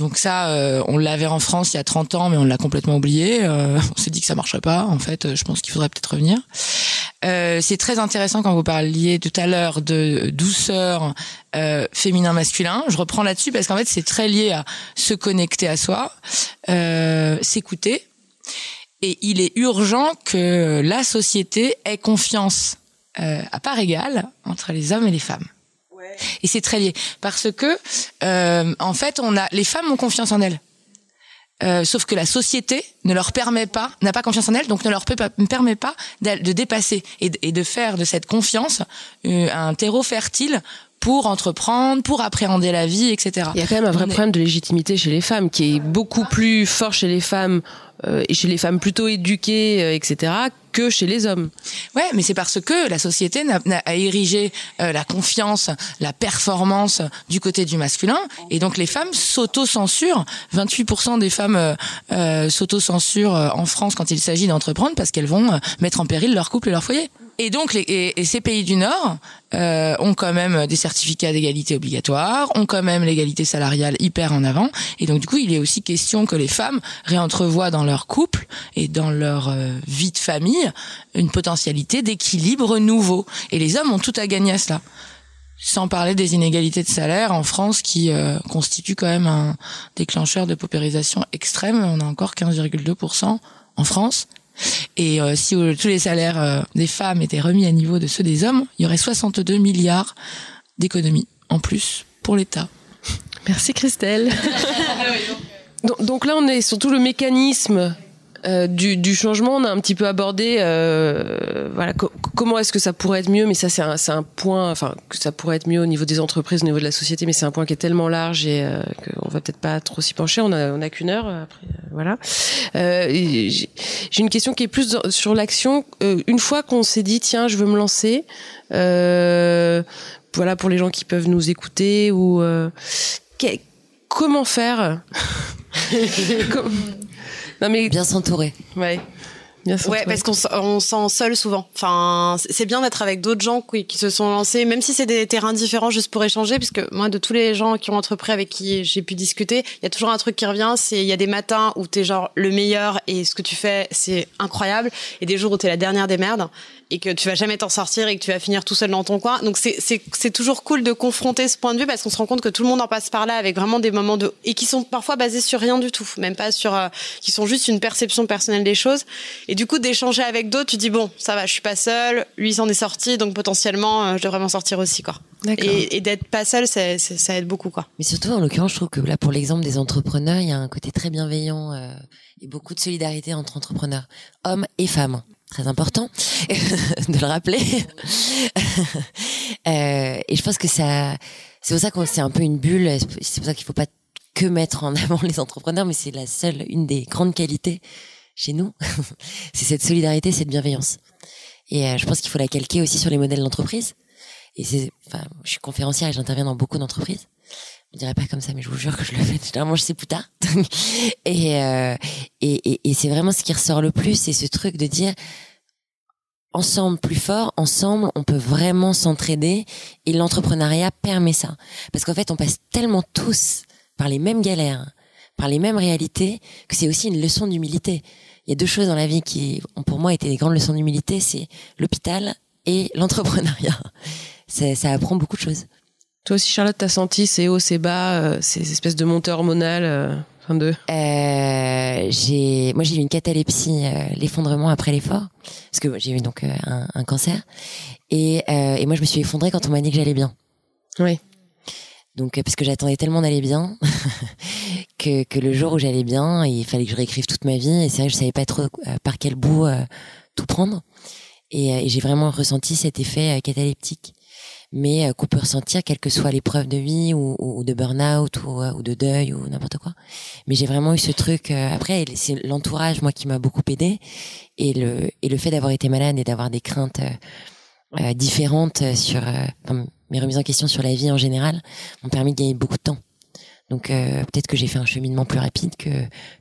S10: Donc ça, euh, on l'avait en France il y a 30 ans, mais on l'a complètement oublié. Euh, on s'est dit que ça marcherait pas. En fait, je pense qu'il faudrait peut-être revenir. Euh, c'est très intéressant quand vous parliez tout à l'heure de douceur euh, féminin-masculin. Je reprends là-dessus parce qu'en fait, c'est très lié à se connecter à soi, euh, s'écouter. Et il est urgent que la société ait confiance euh, à part égale entre les hommes et les femmes. Et c'est très lié parce que euh, en fait, on a les femmes ont confiance en elles. Euh, sauf que la société ne leur permet pas, n'a pas confiance en elles, donc ne leur peut pas- ne permet pas de dépasser et, de- et de faire de cette confiance euh, un terreau fertile pour entreprendre, pour appréhender la vie, etc.
S3: Il y a quand même un vrai
S10: On est-
S3: problème de légitimité chez les femmes qui est beaucoup plus fort chez les femmes euh, et chez les femmes plutôt éduquées, euh, etc., que chez les hommes.
S10: Ouais, mais c'est parce que la société n'a, n'a a érigé euh, la confiance, la performance du côté du masculin, et donc les femmes s'auto-censurent. 28% des femmes euh, euh, s'auto-censurent euh, en France quand il s'agit d'entreprendre parce qu'elles vont euh, mettre en péril leur couple et leur foyer. Et donc, les, et, et ces pays du Nord euh, ont quand même des certificats d'égalité obligatoires, ont quand même l'égalité salariale hyper en avant. Et donc, du coup, il est aussi question que les femmes réentrevoient dans leur couple et dans leur euh, vie de famille une potentialité d'équilibre nouveau. Et les hommes ont tout à gagner à cela. Sans parler des inégalités de salaire en France qui euh, constituent quand même un déclencheur de paupérisation extrême. On a encore 15,2% en France. Et euh, si euh, tous les salaires euh, des femmes étaient remis à niveau de ceux des hommes, il y aurait 62 milliards d'économies en plus pour l'État.
S3: Merci Christelle. donc, donc là, on est sur tout le mécanisme euh, du, du changement. On a un petit peu abordé, euh, voilà, co- comment est-ce que ça pourrait être mieux. Mais ça, c'est un, un point, enfin, que ça pourrait être mieux au niveau des entreprises, au niveau de la société. Mais c'est un point qui est tellement large et euh, qu'on va peut-être pas trop s'y pencher. On a, on a qu'une heure euh, après, euh, voilà. J'ai une question qui est plus sur l'action. Une fois qu'on s'est dit, tiens, je veux me lancer. Voilà pour les gens qui peuvent nous écouter ou comment faire? Non mais
S9: Bien s'entourer.
S3: ouais. Bien.
S7: Ouais, parce qu'on on se sent seul souvent. Enfin, c'est- c'est bien d'être avec d'autres gens qui, qui se sont lancés, même si c'est des terrains différents, juste pour échanger. Parce que moi, de tous les gens qui ont entrepris avec qui j'ai pu discuter, il y a toujours un truc qui revient. C'est il y a des matins où t'es genre le meilleur et ce que tu fais c'est incroyable, et des jours où t'es la dernière des merdes et que tu vas jamais t'en sortir et que tu vas finir tout seul dans ton coin. Donc c'est c'est c'est toujours cool de confronter ce point de vue parce qu'on se rend compte que tout le monde en passe par là avec vraiment des moments de et qui sont parfois basés sur rien du tout, même pas sur euh, qui sont juste une perception personnelle des choses. Et du coup d'échanger avec d'autres, tu dis bon, ça va, je suis pas seule, lui s'en est sorti, donc potentiellement euh, je devrais m'en sortir aussi quoi.
S3: D'accord.
S7: Et, et d'être pas seul, c'est- ça aide beaucoup quoi.
S9: Mais surtout, en l'occurrence, je trouve que là, pour l'exemple des entrepreneurs, il y a un côté très bienveillant euh, et beaucoup de solidarité entre entrepreneurs, hommes et femmes. Très important de le rappeler. Euh, et je pense que ça, c'est pour ça qu'on c'est un peu une bulle. C'est pour ça qu'il faut pas que mettre en avant les entrepreneurs, mais c'est la seule, une des grandes qualités chez nous. c'est cette solidarité, cette bienveillance. Et euh, je pense qu'il faut la calquer aussi sur les modèles d'entreprise. Et c'est, enfin, je suis conférencière et j'interviens dans beaucoup d'entreprises. Je dirais pas comme ça, mais je vous jure que je le fais. Généralement, je sais plus tard. et, euh, et, et, et c'est vraiment ce qui ressort le plus, c'est ce truc de dire, ensemble plus fort, ensemble, on peut vraiment s'entraider. Et l'entrepreneuriat permet ça. Parce qu'en fait, on passe tellement tous par les mêmes galères, par les mêmes réalités, que c'est aussi une leçon d'humilité. Il y a deux choses dans la vie qui, ont pour moi, été des grandes leçons d'humilité, c'est l'hôpital et l'entrepreneuriat. Ça, ça apprend beaucoup de choses.
S3: Toi aussi, Charlotte, t'as senti ces hauts, ces bas, euh, ces espèces de montées hormonales, euh, enfin de.
S9: Euh, j'ai, moi j'ai eu une catalepsie, l'effondrement après l'effort, parce que j'ai eu donc un, un cancer, et, et moi je me suis effondrée quand on m'a dit que j'allais bien.
S3: Oui.
S9: Donc parce que j'attendais tellement d'aller bien que, que le jour où j'allais bien, il fallait que je réécrive toute ma vie, et c'est vrai que je savais pas trop par quel bout tout prendre, et, et j'ai vraiment ressenti cet effet cataleptique mais euh, qu'on peut ressentir quelle que soit l'épreuve de vie ou, ou, ou de burn-out ou, euh, ou de deuil ou n'importe quoi. Mais j'ai vraiment eu ce truc. euh, après, c'est l'entourage moi qui m'a beaucoup aidé et le et le fait d'avoir été malade et d'avoir des craintes euh, différentes sur mes remises en question sur la vie en général m'ont permis de gagner beaucoup de temps. Donc euh, peut-être que j'ai fait un cheminement plus rapide que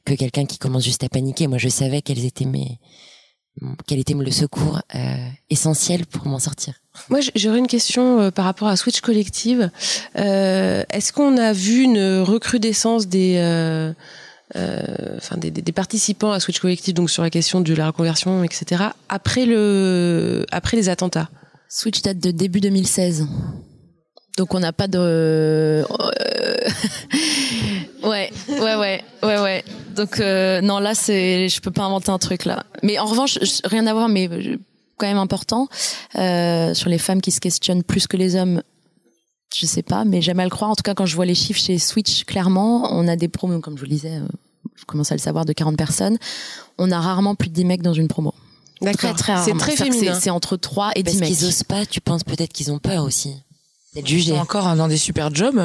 S9: que quelqu'un qui commence juste à paniquer. Moi, je savais quels étaient mes quel était le secours euh, essentiel pour m'en sortir?
S3: Moi, j'aurais une question euh, par rapport à Switch Collective. Euh, Est-ce qu'on a vu une recrudescence des euh, enfin des, des, participants à Switch Collective, donc sur la question de la reconversion, etc. Après le, après les attentats?
S8: Switch date de début 2016. Donc on n'a pas de. Ouais, ouais, ouais, ouais, ouais. Donc euh, non, là c'est, je peux pas inventer un truc là. Mais en revanche, rien à voir, mais quand même important euh, sur les femmes qui se questionnent plus que les hommes. Je sais pas, mais j'aime à le croire. En tout cas, quand je vois les chiffres chez Switch, clairement, on a des promos, comme je vous le disais, je commence à le savoir, de 40 personnes. On a rarement plus de 10 mecs dans une promo.
S3: D'accord.
S8: Très, très
S3: C'est très féminin.
S8: C'est entre 3 et 10
S9: Parce
S8: mecs.
S9: qu'ils osent pas, tu penses peut-être qu'ils ont peur aussi d'être jugés.
S10: Encore dans des super jobs.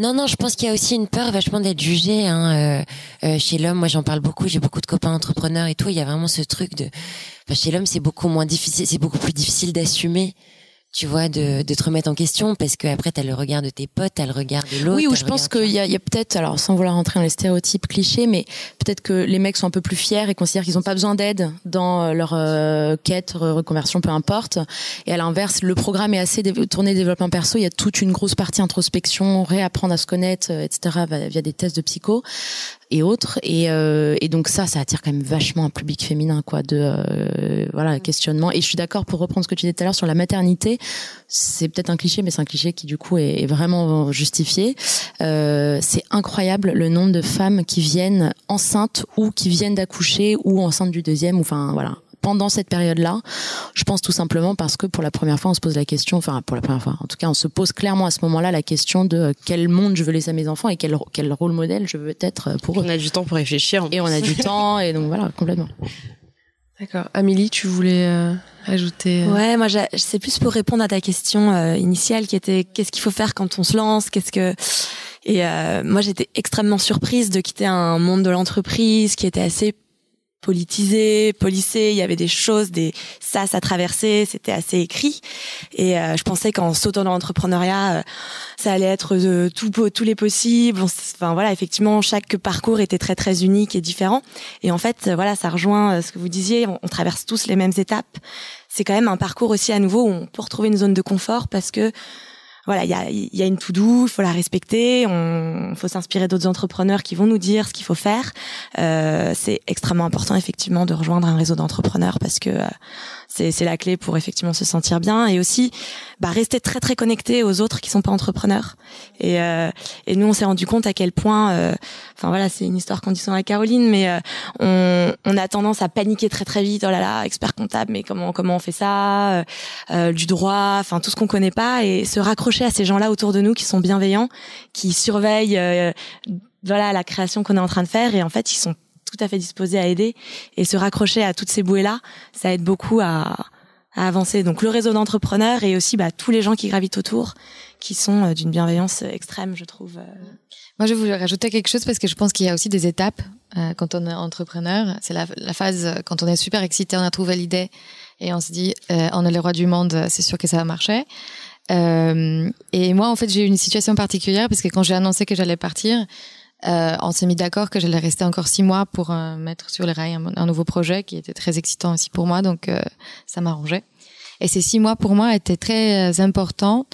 S9: Non, non, je pense qu'il y a aussi une peur vachement d'être jugé hein, euh, euh, chez l'homme. Moi, j'en parle beaucoup. J'ai beaucoup de copains entrepreneurs et tout. Il y a vraiment ce truc de. Chez l'homme, c'est beaucoup moins difficile. C'est beaucoup plus difficile d'assumer. Tu vois, de, de te remettre en question parce que après t'as le regard de tes potes, t'as le regard de l'autre.
S8: Oui, ou je pense qu'il y a, y a peut-être, alors sans vouloir rentrer dans les stéréotypes clichés, mais peut-être que les mecs sont un peu plus fiers et considèrent qu'ils n'ont pas besoin d'aide dans euh, leur euh, quête, re- reconversion, peu importe. Et à l'inverse, le programme est assez dé- tourné développement perso. Il y a toute une grosse partie introspection, réapprendre à se connaître, euh, etc. via des tests de psycho et autres. Et, euh, et donc ça, ça attire quand même vachement un public féminin, quoi, de euh, voilà questionnement. Et je suis d'accord pour reprendre ce que tu disais tout à l'heure sur la maternité. C'est peut-être un cliché, mais c'est un cliché qui du coup est, est vraiment justifié. Euh, c'est incroyable le nombre de femmes qui viennent enceintes ou qui viennent d'accoucher ou enceintes du deuxième. ou Enfin voilà. Pendant cette période-là, je pense tout simplement parce que pour la première fois, on se pose la question, enfin pour la première fois, en tout cas, on se pose clairement à ce moment-là la question de euh, quel monde je veux laisser à mes enfants et quel, quel rôle modèle je veux être euh, pour eux.
S3: On a du temps pour réfléchir. en
S8: Et on a du temps, et donc voilà, complètement.
S3: D'accord. Amélie, tu voulais euh, ajouter euh,
S5: Ouais, moi, c'est plus pour répondre à ta question euh, initiale qui était qu'est-ce qu'il faut faire quand on se lance, qu'est-ce que et euh, moi j'étais extrêmement surprise de quitter un monde de l'entreprise qui était assez politisé, policé, il y avait des choses, des sas à traverser, c'était assez écrit. Et euh, je pensais qu'en sautant dans l'entrepreneuriat, euh, ça allait être de tout, po- tous les possibles. Enfin voilà, effectivement, chaque parcours était très très unique et différent. Et en fait, euh, voilà, ça rejoint euh, ce que vous disiez. On, on traverse tous les mêmes étapes. C'est quand même un parcours aussi à nouveau où on peut retrouver une zone de confort parce que voilà, il y a, y a une to do, il faut la respecter. On faut s'inspirer d'autres entrepreneurs qui vont nous dire ce qu'il faut faire. Euh, c'est extrêmement important effectivement de rejoindre un réseau d'entrepreneurs parce que euh, c'est la clé pour effectivement se sentir bien et aussi bah, rester très très connecté aux autres qui sont pas entrepreneurs. Et, euh, et nous on s'est rendu compte à quel point, euh, enfin voilà, c'est une histoire qu'on dit souvent à Caroline, mais euh, on, on a tendance à paniquer très très vite. Oh là là, expert comptable, mais comment comment on fait ça euh, euh, Du droit, enfin tout ce qu'on connaît pas et se raccrocher à ces gens-là autour de nous qui sont bienveillants, qui surveillent euh, voilà la création qu'on est en train de faire et en fait ils sont tout à fait disposés à aider et se raccrocher à toutes ces bouées là, ça aide beaucoup à, avancer. Donc le réseau d'entrepreneurs et aussi bah, tous les gens qui gravitent autour, qui sont euh, d'une bienveillance extrême, je trouve. euh.
S4: Moi, je voulais rajouter quelque chose parce que je pense qu'il y a aussi des étapes euh, quand on est entrepreneur. C'est la, phase euh, quand on est super excité, on a trouvé l'idée et on se dit euh, on est le roi du monde, c'est sûr que ça va marcher. Euh, et moi, en fait, j'ai eu une situation particulière parce que quand j'ai annoncé que j'allais partir, euh, on s'est mis d'accord que j'allais rester encore six mois pour euh, mettre sur les rails un, nouveau projet qui était très excitant aussi pour moi, donc euh, ça m'arrangeait. Et ces six mois pour moi étaient très euh, importants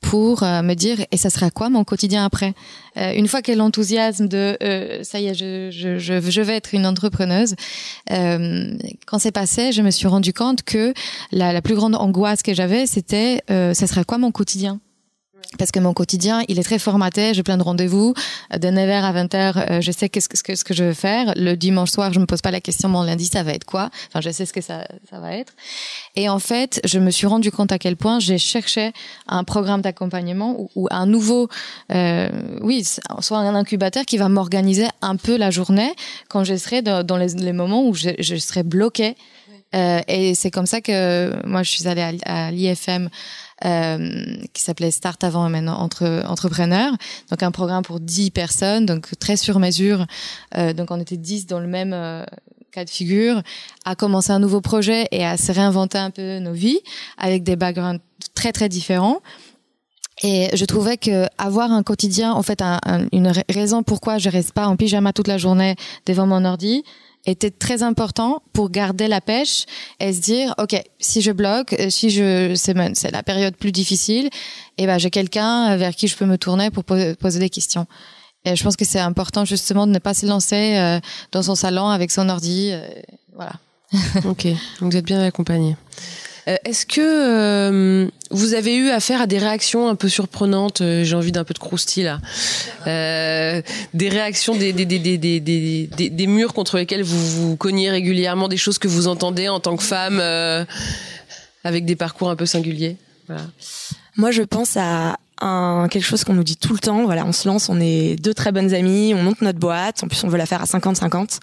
S4: pour euh, me dire et ça sera quoi mon quotidien après? Une fois que l'enthousiasme de ça y est je, je, je, vais être une entrepreneuse quand c'est passé je me suis rendu compte que la, la plus grande angoisse que j'avais c'était ça sera quoi mon quotidien? Parce que mon quotidien, il est très formaté. J'ai plein de rendez-vous. De 9h à 20h, euh, je sais qu'est-ce que, ce que, ce que je veux faire. Le dimanche soir, je me pose pas la question, mon lundi, ça va être quoi? Enfin, je sais ce que ça, ça va être. Et en fait, je me suis rendu compte à quel point j'ai cherché un programme d'accompagnement ou, ou un nouveau, euh, oui, soit un incubateur qui va m'organiser un peu la journée quand je serai dans, dans les, les moments où je, je serai bloquée. Euh, et c'est comme ça que moi, je suis allée à, à l'IFM euh, qui s'appelait Start avant et maintenant entre entrepreneurs. Donc un programme pour 10 personnes, donc très sur mesure. Euh, donc on était 10 dans le même euh, cas de figure, à commencer un nouveau projet et à se réinventer un peu nos vies avec des backgrounds très très différents. Et je trouvais que avoir un quotidien, en fait, un, un, une raison pourquoi je reste pas en pyjama toute la journée devant mon ordi, était très important pour garder la pêche et se dire ok si je bloque si je c'est la période plus difficile et ben j'ai quelqu'un vers qui je peux me tourner pour poser des questions Et je pense que c'est important justement de ne pas se lancer euh, dans son salon avec son ordi. euh, voilà.
S3: ok, vous êtes bien accompagné. Euh, Est-ce que euh, vous avez eu affaire à des réactions un peu surprenantes euh, J'ai envie d'un peu de croustille là. Des réactions, des, des, des, des, murs contre lesquels vous vous cognez régulièrement, des choses que vous entendez en tant que femme avec des parcours un peu singuliers? Voilà.
S5: Moi, je pense à un, quelque chose qu'on nous dit tout le temps. Voilà, on se lance, on est deux très bonnes amies, on monte notre boîte. En plus, on veut la faire à 50-50.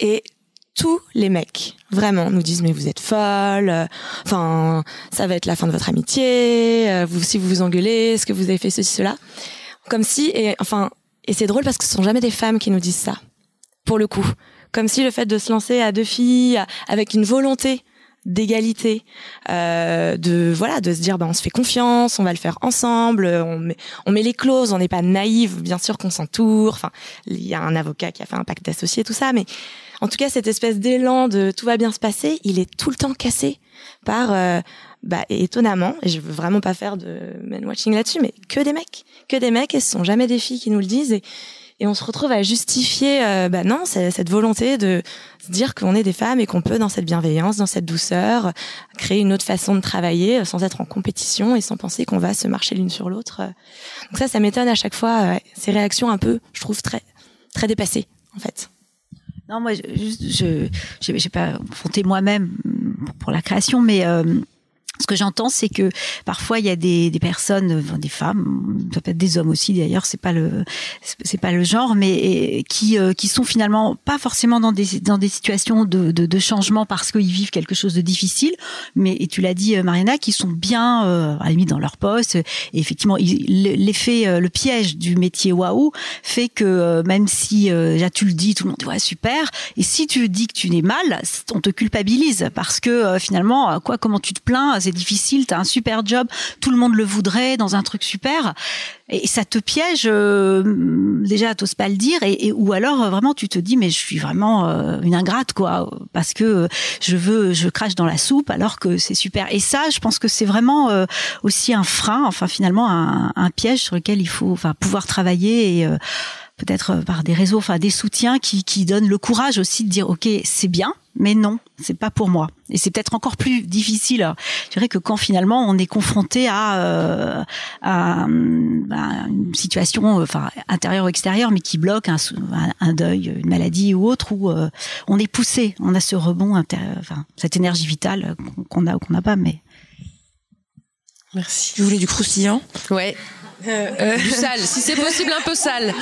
S5: Et tous les mecs, vraiment, nous disent mais vous êtes folle. euh, Enfin, ça va être la fin de votre amitié. euh, Vous, si vous vous engueulez, est-ce que vous avez fait ceci, cela? Comme si, et enfin, et c'est drôle parce que ce sont jamais des femmes qui nous disent ça. Pour le coup, comme si le fait de se lancer à deux filles avec une volonté d'égalité, euh, de voilà, de se dire ben on se fait confiance, on va le faire ensemble, on met, on met les clauses, on n'est pas naïve, bien sûr qu'on s'entoure. Enfin, il y a un avocat qui a fait un pacte d'associés, tout ça, mais en tout cas cette espèce d'élan de tout va bien se passer, il est tout le temps cassé par euh, bah étonnamment, et je veux vraiment pas faire de men watching là-dessus, mais que des mecs, que des mecs, et ce sont jamais des filles qui nous le disent et on se retrouve à justifier, euh, bah non, cette volonté de se dire qu'on est des femmes et qu'on peut, dans cette bienveillance, dans cette douceur, créer une autre façon de travailler euh, sans être en compétition et sans penser qu'on va se marcher l'une sur l'autre. Donc ça, ça m'étonne à chaque fois, ces réactions un peu, je trouve, très, très dépassées, en fait.
S6: Non, moi, je- juste, je, j'ai pas confronté moi-même pour la création, mais euh, ce que j'entends, c'est que parfois il y a des, des personnes, des femmes, peut être des hommes aussi d'ailleurs, c'est pas le, c'est- pas le genre, mais qui euh, qui sont finalement pas forcément dans des dans des situations de de, de changement parce qu'ils vivent quelque chose de difficile, mais et tu l'as dit, euh, Mariana, qui sont bien euh, à dans leur poste. Et effectivement, l'effet, euh, le piège du métier waouh fait que euh, même si euh, là tu le dis, tout le monde dit ouais super, et si tu dis que tu n'es mal, on te culpabilise parce que finalement, quoi, comment tu te plains, c'est difficile, t'as un super job, tout le monde le voudrait dans un truc super, et ça te piège euh, déjà, t'oses pas le dire, et, et- ou alors euh, vraiment tu te dis mais je suis vraiment euh, une ingrate quoi, parce que euh, je veux, je crache dans la soupe alors que c'est super. Et ça, je pense que c'est vraiment euh, aussi un frein, enfin finalement un, un piège sur lequel il faut, enfin pouvoir travailler et peut-être euh, par des réseaux, enfin des soutiens qui, qui donnent le courage aussi de dire ok c'est bien, mais non c'est pas pour moi. Et c'est peut-être encore plus difficile. Je dirais que quand finalement on est confronté à, euh, à, hum, à une situation, euh, enfin intérieure ou extérieure, mais qui bloque un, un- deuil, une maladie ou autre, où euh, on est poussé, on a ce rebond, enfin cette énergie vitale qu'on- qu'on a ou qu'on n'a pas, mais
S3: Merci.
S10: Vous voulez du croustillant?
S3: Ouais. Du sale, si c'est possible un peu sale.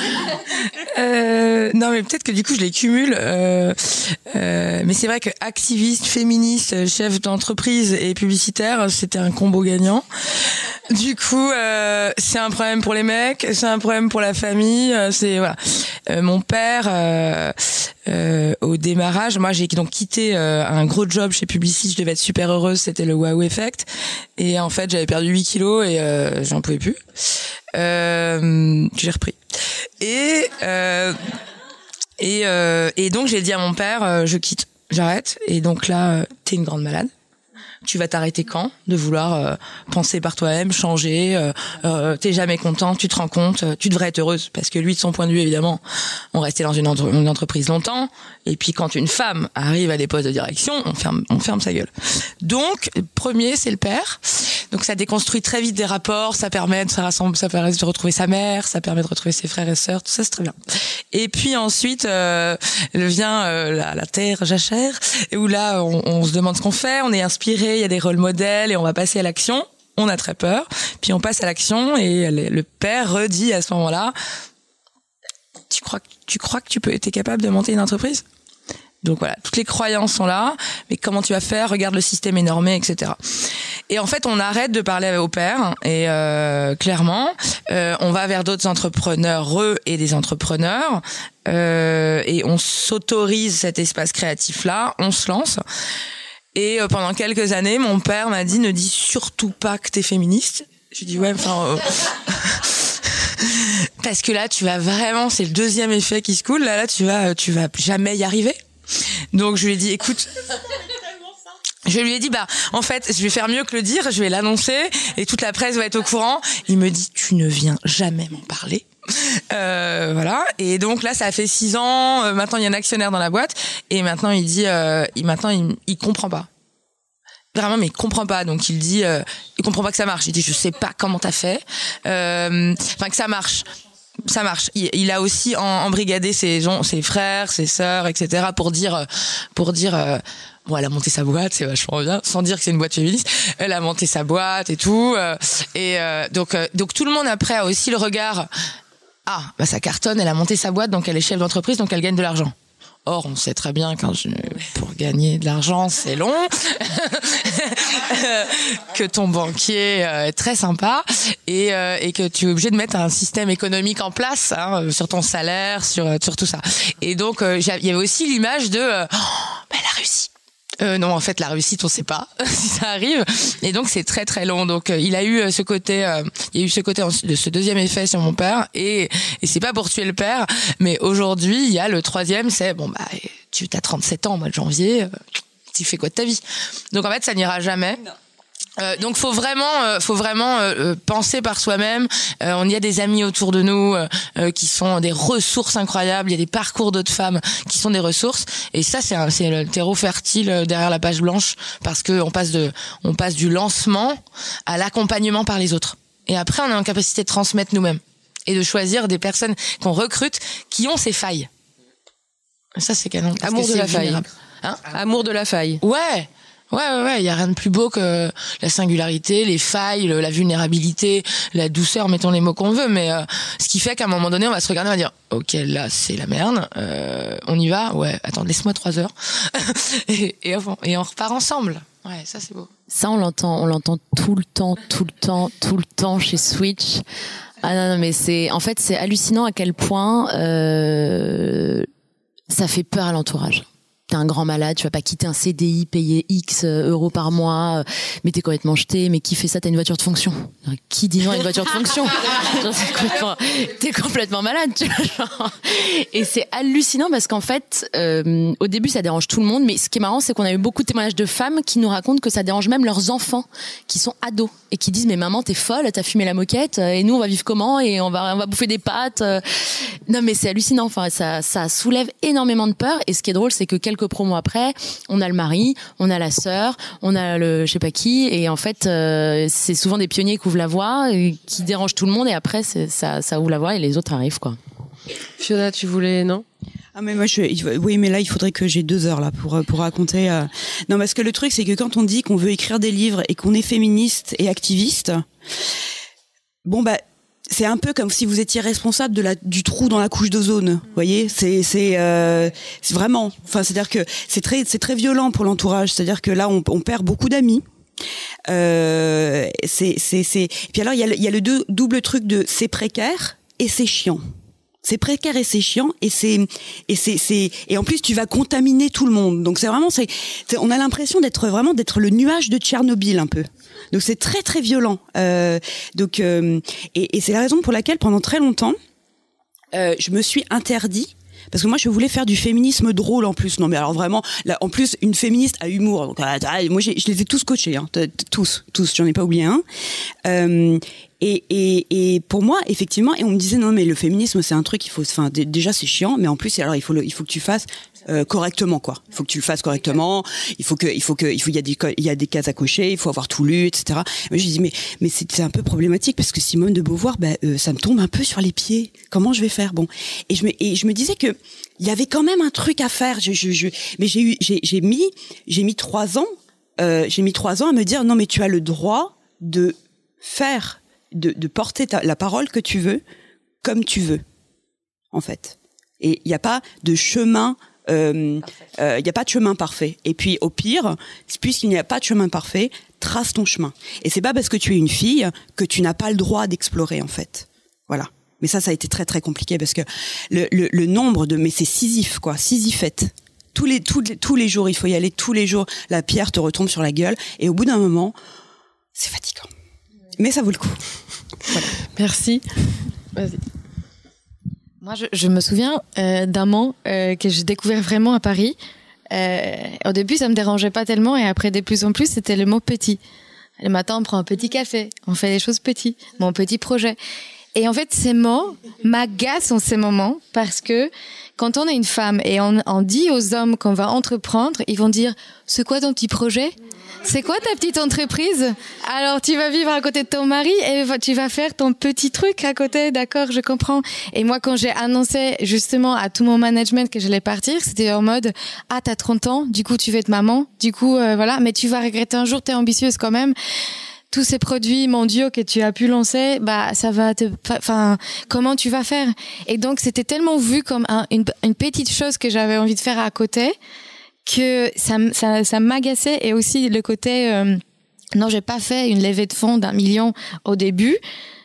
S10: Euh, non, mais peut-être que du coup, je les cumule. Euh, euh, mais c'est vrai que activiste, féministe, chef d'entreprise et publicitaire, c'était un combo gagnant. Du coup, euh, c'est un problème pour les mecs, c'est un problème pour la famille. euh, C'est voilà. Euh, mon père, euh, au démarrage, moi j'ai donc quitté euh, un gros job chez Publicis. Je devais être super heureuse, c'était le Wow Effect. Et en fait, j'avais perdu 8 kilos et euh, j'en pouvais plus. Euh, j'ai repris. Et euh, et, euh, et donc j'ai dit à mon père, je quitte, j'arrête. Et donc là, t'es une grande malade. Tu vas t'arrêter quand de vouloir euh, penser par toi-même, changer euh, euh, T'es jamais content, tu te rends compte, euh, tu devrais être heureuse parce que lui, de son point de vue, évidemment, on restait dans une, une entreprise longtemps. Et puis quand une femme arrive à des postes de direction, on ferme, on ferme sa gueule. Donc premier, c'est le père. Donc ça déconstruit très vite des rapports, ça permet de se rassembler, ça permet de retrouver sa mère, ça permet de retrouver ses frères et sœurs, tout ça c'est très bien. Et puis ensuite euh, vient euh, la, la terre jachère, où là on, on se demande ce qu'on fait, on est inspiré, il y a des rôles modèles et on va passer à l'action. On a très peur, puis on passe à l'action et le père redit à ce moment-là tu crois tu crois que tu peux être capable de monter une entreprise? Donc voilà, toutes les croyances sont là, mais comment tu vas faire? Regarde le système énormé, etc. Et en fait, on arrête de parler au père et euh, clairement, euh, on va vers d'autres entrepreneurs eux et des entrepreneurs euh, et on s'autorise cet espace créatif là, on se lance. Et euh, pendant quelques années, mon père m'a dit ne dis surtout pas que t'es féministe. Je dis ouais, enfin. euh, parce que là tu vas vraiment c'est le deuxième effet qui se coule là là tu vas tu vas jamais y arriver donc je lui ai dit écoute je lui ai dit bah en fait je vais faire mieux que le dire je vais l'annoncer et toute la presse va être au courant il me dit tu ne viens jamais m'en parler Euh, voilà. Et donc là, ça a fait six ans. Euh, maintenant, il y a un actionnaire dans la boîte. Et maintenant, il dit, euh, maintenant, il, comprend pas. Vraiment, mais il comprend pas. Donc, il dit, euh, il comprend pas que ça marche. Il dit, je sais pas comment t'as fait. Euh, Enfin, que ça marche. Ça marche. Il, a aussi embrigadé ses, gens- ses frères, ses sœurs, etc. pour dire, pour dire. Bon, elle a monté sa boîte, c'est vachement bien, sans dire que c'est une boîte féministe. Elle a monté sa boîte et tout, et euh, donc euh, donc tout le monde après a aussi le regard. Ah, bah ça cartonne, elle a monté sa boîte, donc elle est chef d'entreprise, donc elle gagne de l'argent. Or, on sait très bien quand je, pour gagner de l'argent, c'est long, que ton banquier euh, est très sympa et, euh, et que tu es obligé de mettre un système économique en place hein, euh, sur ton salaire, sur, sur tout ça. Et donc, il y avait aussi l'image de oh, bah, elle a réussi. Euh, non, en fait, la réussite, on sait pas si ça arrive, et donc c'est très très long. Donc, euh, il a eu euh, ce côté, euh, il y a eu ce côté de ce deuxième effet sur mon père, et, et c'est pas pour tuer le père, mais aujourd'hui, il y a le troisième, c'est bon bah, tu as 37 ans au mois de janvier, tu fais quoi de ta vie? Donc en fait, ça n'ira jamais. Euh, donc faut vraiment, euh, faut vraiment euh, euh, penser par soi-même. Euh, on y a des amis autour de nous euh, qui sont des ressources incroyables. Il y a des parcours d'autres femmes qui sont des ressources. Et ça, c'est le terreau fertile derrière la page blanche parce que on passe de, on passe du lancement à l'accompagnement par les autres. Et après, on est en capacité de transmettre nous-mêmes et de choisir des personnes qu'on recrute qui ont ces failles. Ça, c'est canon.
S3: Amour de la faille.
S10: Hein
S3: Amour de la faille.
S10: Ouais. Ouais, ouais, ouais, il y a rien de plus beau que la singularité, les failles, le- la vulnérabilité, la douceur, mettons les mots qu'on veut, mais euh, ce qui fait qu'à un moment donné, on va se regarder, on va dire, ok, là, c'est la merde, euh, on y va, ouais, attends, laisse-moi trois heures, et, et, on, et on repart ensemble. Ouais, ça c'est beau.
S8: Ça, on l'entend, on l'entend tout le temps, tout le temps, tout le temps chez Switch. Ah non, non, mais c'est, en fait, c'est hallucinant à quel point euh, ça fait peur à l'entourage. T'es un grand malade, tu vas pas quitter un CDI, payer X euros par mois, euh, mais t'es complètement jeté. Mais qui fait ça? T'as une voiture de fonction Qui dit non à une voiture de fonction? C'est complètement- T'es complètement malade, tu vois. genre. Et c'est hallucinant parce qu'en fait, euh, au début, ça dérange tout le monde. Mais ce qui est marrant, c'est qu'on a eu beaucoup de témoignages de femmes qui nous racontent que ça dérange même leurs enfants qui sont ados et qui disent mais maman t'es folle, t'as fumé la moquette euh, et nous on va vivre comment et on va on va bouffer des pâtes. euh. Non mais c'est hallucinant. Enfin ça ça soulève énormément de peur. Et ce qui est drôle, c'est que quelques promos après, on a le mari, on a la sœur, on a le je sais pas qui et en fait euh, c'est souvent des pionniers qui ouvrent la voie, et qui dérangent tout le monde et après ça ça ouvre la voie et les autres arrivent quoi.
S3: Fiona, tu voulais non?
S11: Ah mais moi je oui mais là il faudrait que j'ai deux heures là pour euh, pour raconter euh. non parce que le truc c'est que quand on dit qu'on veut écrire des livres et qu'on est féministe et activiste bon bah c'est un peu comme si vous étiez responsable de la du trou dans la couche d'ozone vous voyez? C'est c'est euh, vraiment enfin c'est à dire que c'est très c'est très violent pour l'entourage. C'est à dire que là on, on perd beaucoup d'amis. Euh, c'est c'est c'est puis alors il y a le, y a le double truc de c'est précaire et c'est chiant c'est précaire et c'est chiant et c'est et c'est et en plus tu vas contaminer tout le monde. Donc c'est vraiment c'est- on a l'impression d'être vraiment d'être le nuage de Tchernobyl un peu. Donc c'est très très violent. Euh, donc euh, et, et c'est la raison pour laquelle pendant très longtemps euh, je me suis interdit parce que moi je voulais faire du féminisme drôle en plus. Non mais alors vraiment là en plus une féministe à humour. Donc ah, ah, moi je les ai tous coachés hein, tous tous. J'en ai pas oublié un. Euh, et, et, et pour moi effectivement et on me disait non mais le féminisme c'est un truc il faut enfin dé- déjà c'est chiant. Mais en plus alors il faut le, il faut que tu fasses euh, correctement quoi. Il faut que tu le fasses correctement. Il faut que il faut que il faut il y a des il y a des cases à cocher il faut avoir tout lu etc mais je dis mais mais c'est c'est un peu problématique parce que Simone de Beauvoir bah, euh, ça me tombe un peu sur les pieds. Comment je vais faire? Bon. Et je me et je me disais que il y avait quand même un truc à faire. Je, je, je mais j'ai eu j'ai j'ai mis j'ai mis trois ans euh, j'ai mis trois ans à me dire non mais tu as le droit de faire de, de porter ta, la parole que tu veux comme tu veux en fait. Et il n'y a pas de chemin il n'y a pas de chemin parfait. Et puis au pire puisqu'il n'y a pas de chemin parfait trace ton chemin. Et c'est pas parce que tu es une fille que tu n'as pas le droit d'explorer en fait. Voilà. Mais ça ça a été très très compliqué parce que le, le, le nombre de mais c'est Sisyphe quoi. Sisyphette tous les, tous les tous les jours il faut y aller. Tous les jours la pierre te retombe sur la gueule. Et au bout d'un moment c'est fatigant. Mais ça vaut le coup.
S3: Merci. Vas-y.
S4: Moi, je, je me souviens euh, d'un mot euh, que j'ai découvert vraiment à Paris. Euh, au début, ça me dérangeait pas tellement, et après, de plus en plus, c'était le mot petit. Le matin, on prend un petit café, on fait des choses petites, mon petit projet. Et en fait, ces mots m'agacent en ces moments parce que quand on est une femme et on, dit aux hommes qu'on va entreprendre, ils vont dire c'est quoi ton petit projet? C'est quoi ta petite entreprise? Alors tu vas vivre à côté de ton mari et tu vas faire ton petit truc à côté, d'accord? Je comprends. Et moi quand j'ai annoncé justement à tout mon management que j'allais partir, c'était en mode ah t'as 30 ans, du coup tu veux être maman, du coup euh, voilà, mais tu vas regretter un jour, t'es ambitieuse quand même tous ces produits mondiaux que tu as pu lancer, bah ça va te, enfin comment tu vas faire? Et donc c'était tellement vu comme une, petite chose que j'avais envie de faire à côté que ça, ça, ça m'agaçait et aussi le côté euh, non j'ai pas fait une levée de fonds d'un million au début.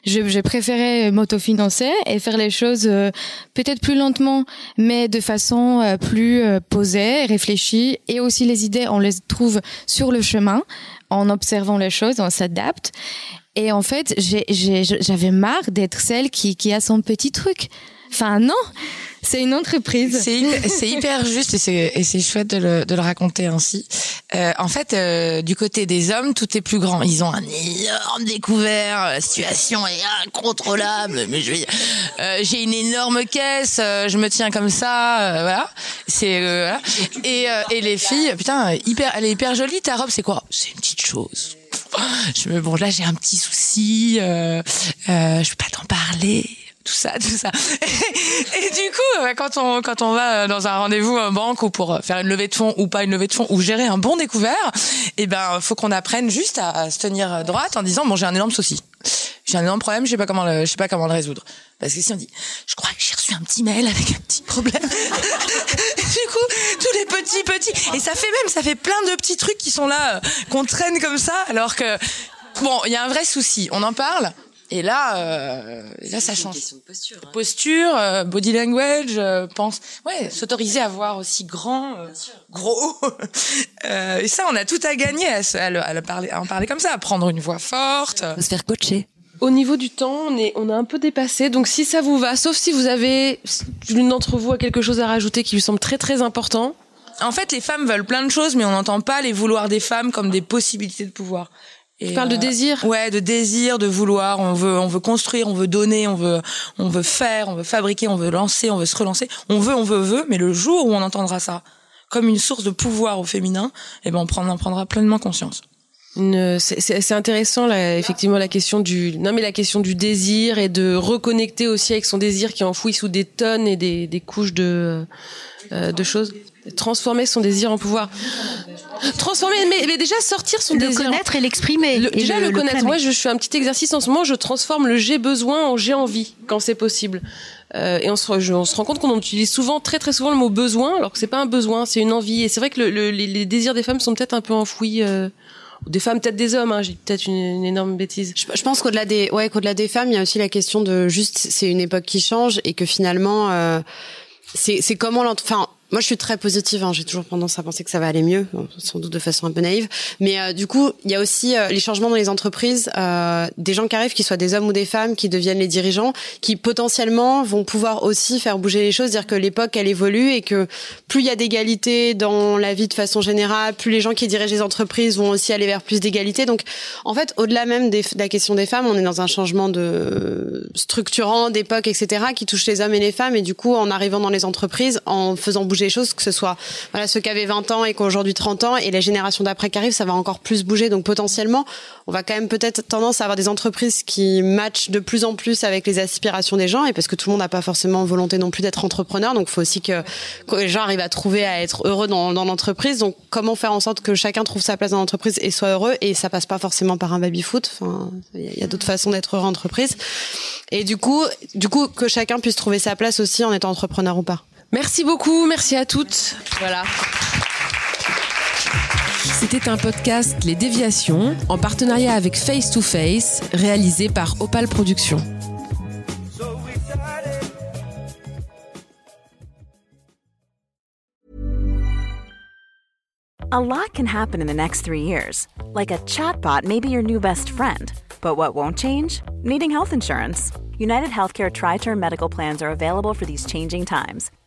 S4: J'ai préféré m'autofinancer et faire les choses euh, peut-être plus lentement, mais de façon euh, plus posée, réfléchie. Et aussi les idées, on les trouve sur le chemin en observant les choses, on s'adapte. Et en fait, j'avais marre d'être celle qui, a son petit truc. Enfin, non, c'est une entreprise.
S10: C'est hyper, juste et c'est chouette de le, raconter ainsi. Euh, en fait, euh, du côté des hommes, tout est plus grand. Ils ont un énorme découvert. La situation est incontrôlable. Mais je euh, j'ai une énorme caisse. Euh, je me tiens comme ça. Voilà. C'est et les filles, putain, hyper, elle est hyper jolie. Ta robe, c'est quoi? C'est une petite chose je me bon là j'ai un petit souci euh, euh, je peux pas t'en parler tout ça, tout ça. Et, du coup, quand on quand on va dans un rendez-vous en banque ou pour faire une levée de fonds ou pas une levée de fonds ou gérer un bon découvert, eh ben faut qu'on apprenne juste à, se tenir droite en disant bon j'ai un énorme souci, j'ai un énorme problème, je sais pas comment je sais pas comment le résoudre. Parce que si on dit je crois que j'ai reçu un petit mail avec un petit problème, du coup tous les petits petits et ça fait même ça fait plein de petits trucs qui sont là euh, qu'on traîne comme ça alors que bon il y a un vrai souci, on en parle et là, euh, là, ça change. Une de posture. Hein. Posture, euh, body language, euh, pense, ouais, s'autoriser à voir aussi grand, euh, gros. et ça, on a tout à gagner à, à, parler, à en parler comme ça, à prendre une voix forte.
S9: Faut se faire coacher.
S3: Au niveau du temps, on est, on a un peu dépassé. Donc, si ça vous va, sauf si vous avez l'une d'entre vous a quelque chose à rajouter qui lui semble très très important.
S10: En fait, les femmes veulent plein de choses, mais on n'entend pas les vouloirs des femmes comme des possibilités de pouvoir.
S3: Tu parles de euh, désir
S10: Ouais, de désir, de vouloir. On veut, on veut construire, on veut donner, on veut, on veut faire, on veut fabriquer, on veut lancer, on veut se relancer. On veut, on veut, veut. Mais le jour où on entendra ça comme une source de pouvoir au féminin, eh ben on prendra, prendra pleinement conscience.
S3: C'est intéressant là, effectivement la question du non mais la question du désir et de reconnecter aussi avec son désir qui est enfoui sous des tonnes et des, des couches de euh, de choses transformer son désir en pouvoir. Transformer, mais, déjà sortir son désir.
S6: Le connaître et l'exprimer.
S3: Déjà le, connaître. Moi, je, fais un petit exercice en ce moment. Je transforme le j'ai besoin en j'ai envie quand c'est possible. Euh, et on se, on se rend compte qu'on utilise souvent, très très souvent, le mot besoin, alors que c'est pas un besoin, c'est une envie. Et c'est vrai que le, les, désirs des femmes sont peut-être un peu enfouis. Euh, des femmes, peut-être des hommes. Hein, J'ai peut-être une, énorme bêtise.
S7: Je, pense qu'au-delà des, ouais, qu'au-delà des femmes, il y a aussi la question de juste, c'est une époque qui change et que finalement, euh, c'est, c'est comment enfin moi, je suis très positive. Hein. J'ai toujours tendance à penser que ça va aller mieux, sans doute de façon un peu naïve. Mais euh, du coup, il y a aussi euh, les changements dans les entreprises, euh, des gens qui arrivent, qu'ils soient des hommes ou des femmes, qui deviennent les dirigeants, qui potentiellement vont pouvoir aussi faire bouger les choses, dire que l'époque elle évolue et que plus il y a d'égalité dans la vie de façon générale, plus les gens qui dirigent les entreprises vont aussi aller vers plus d'égalité. Donc, en fait, au-delà même de la question des femmes, on est dans un changement de structurant d'époque, etc., qui touche les hommes et les femmes. Et du coup, en arrivant dans les entreprises, en faisant bouger les choses, que ce soit voilà ceux qui avaient 20 ans et qui ont aujourd'hui 30 ans, et la génération d'après qui arrive, ça va encore plus bouger. Donc potentiellement, on va quand même peut-être tendance à avoir des entreprises qui matchent de plus en plus avec les aspirations des gens, et parce que tout le monde n'a pas forcément volonté non plus d'être entrepreneur, donc il faut aussi que, les gens arrivent à trouver à être heureux dans, l'entreprise. Donc comment faire en sorte que chacun trouve sa place dans l'entreprise et soit heureux, et ça passe pas forcément par un baby foot. Enfin, il y a, d'autres façons d'être heureux en entreprise. Et du coup, du coup, que chacun puisse trouver sa place aussi en étant entrepreneur ou pas.
S3: Merci beaucoup, merci à toutes. Voilà. C'était un podcast Les Déviations en partenariat avec Face to Face, réalisé par Opal Productions.
S2: A lot can happen in the next three years. Like a chatbot may be your new best friend. But what won't change? Needing health insurance. United Healthcare Tri Term Medical Plans are available for these changing times.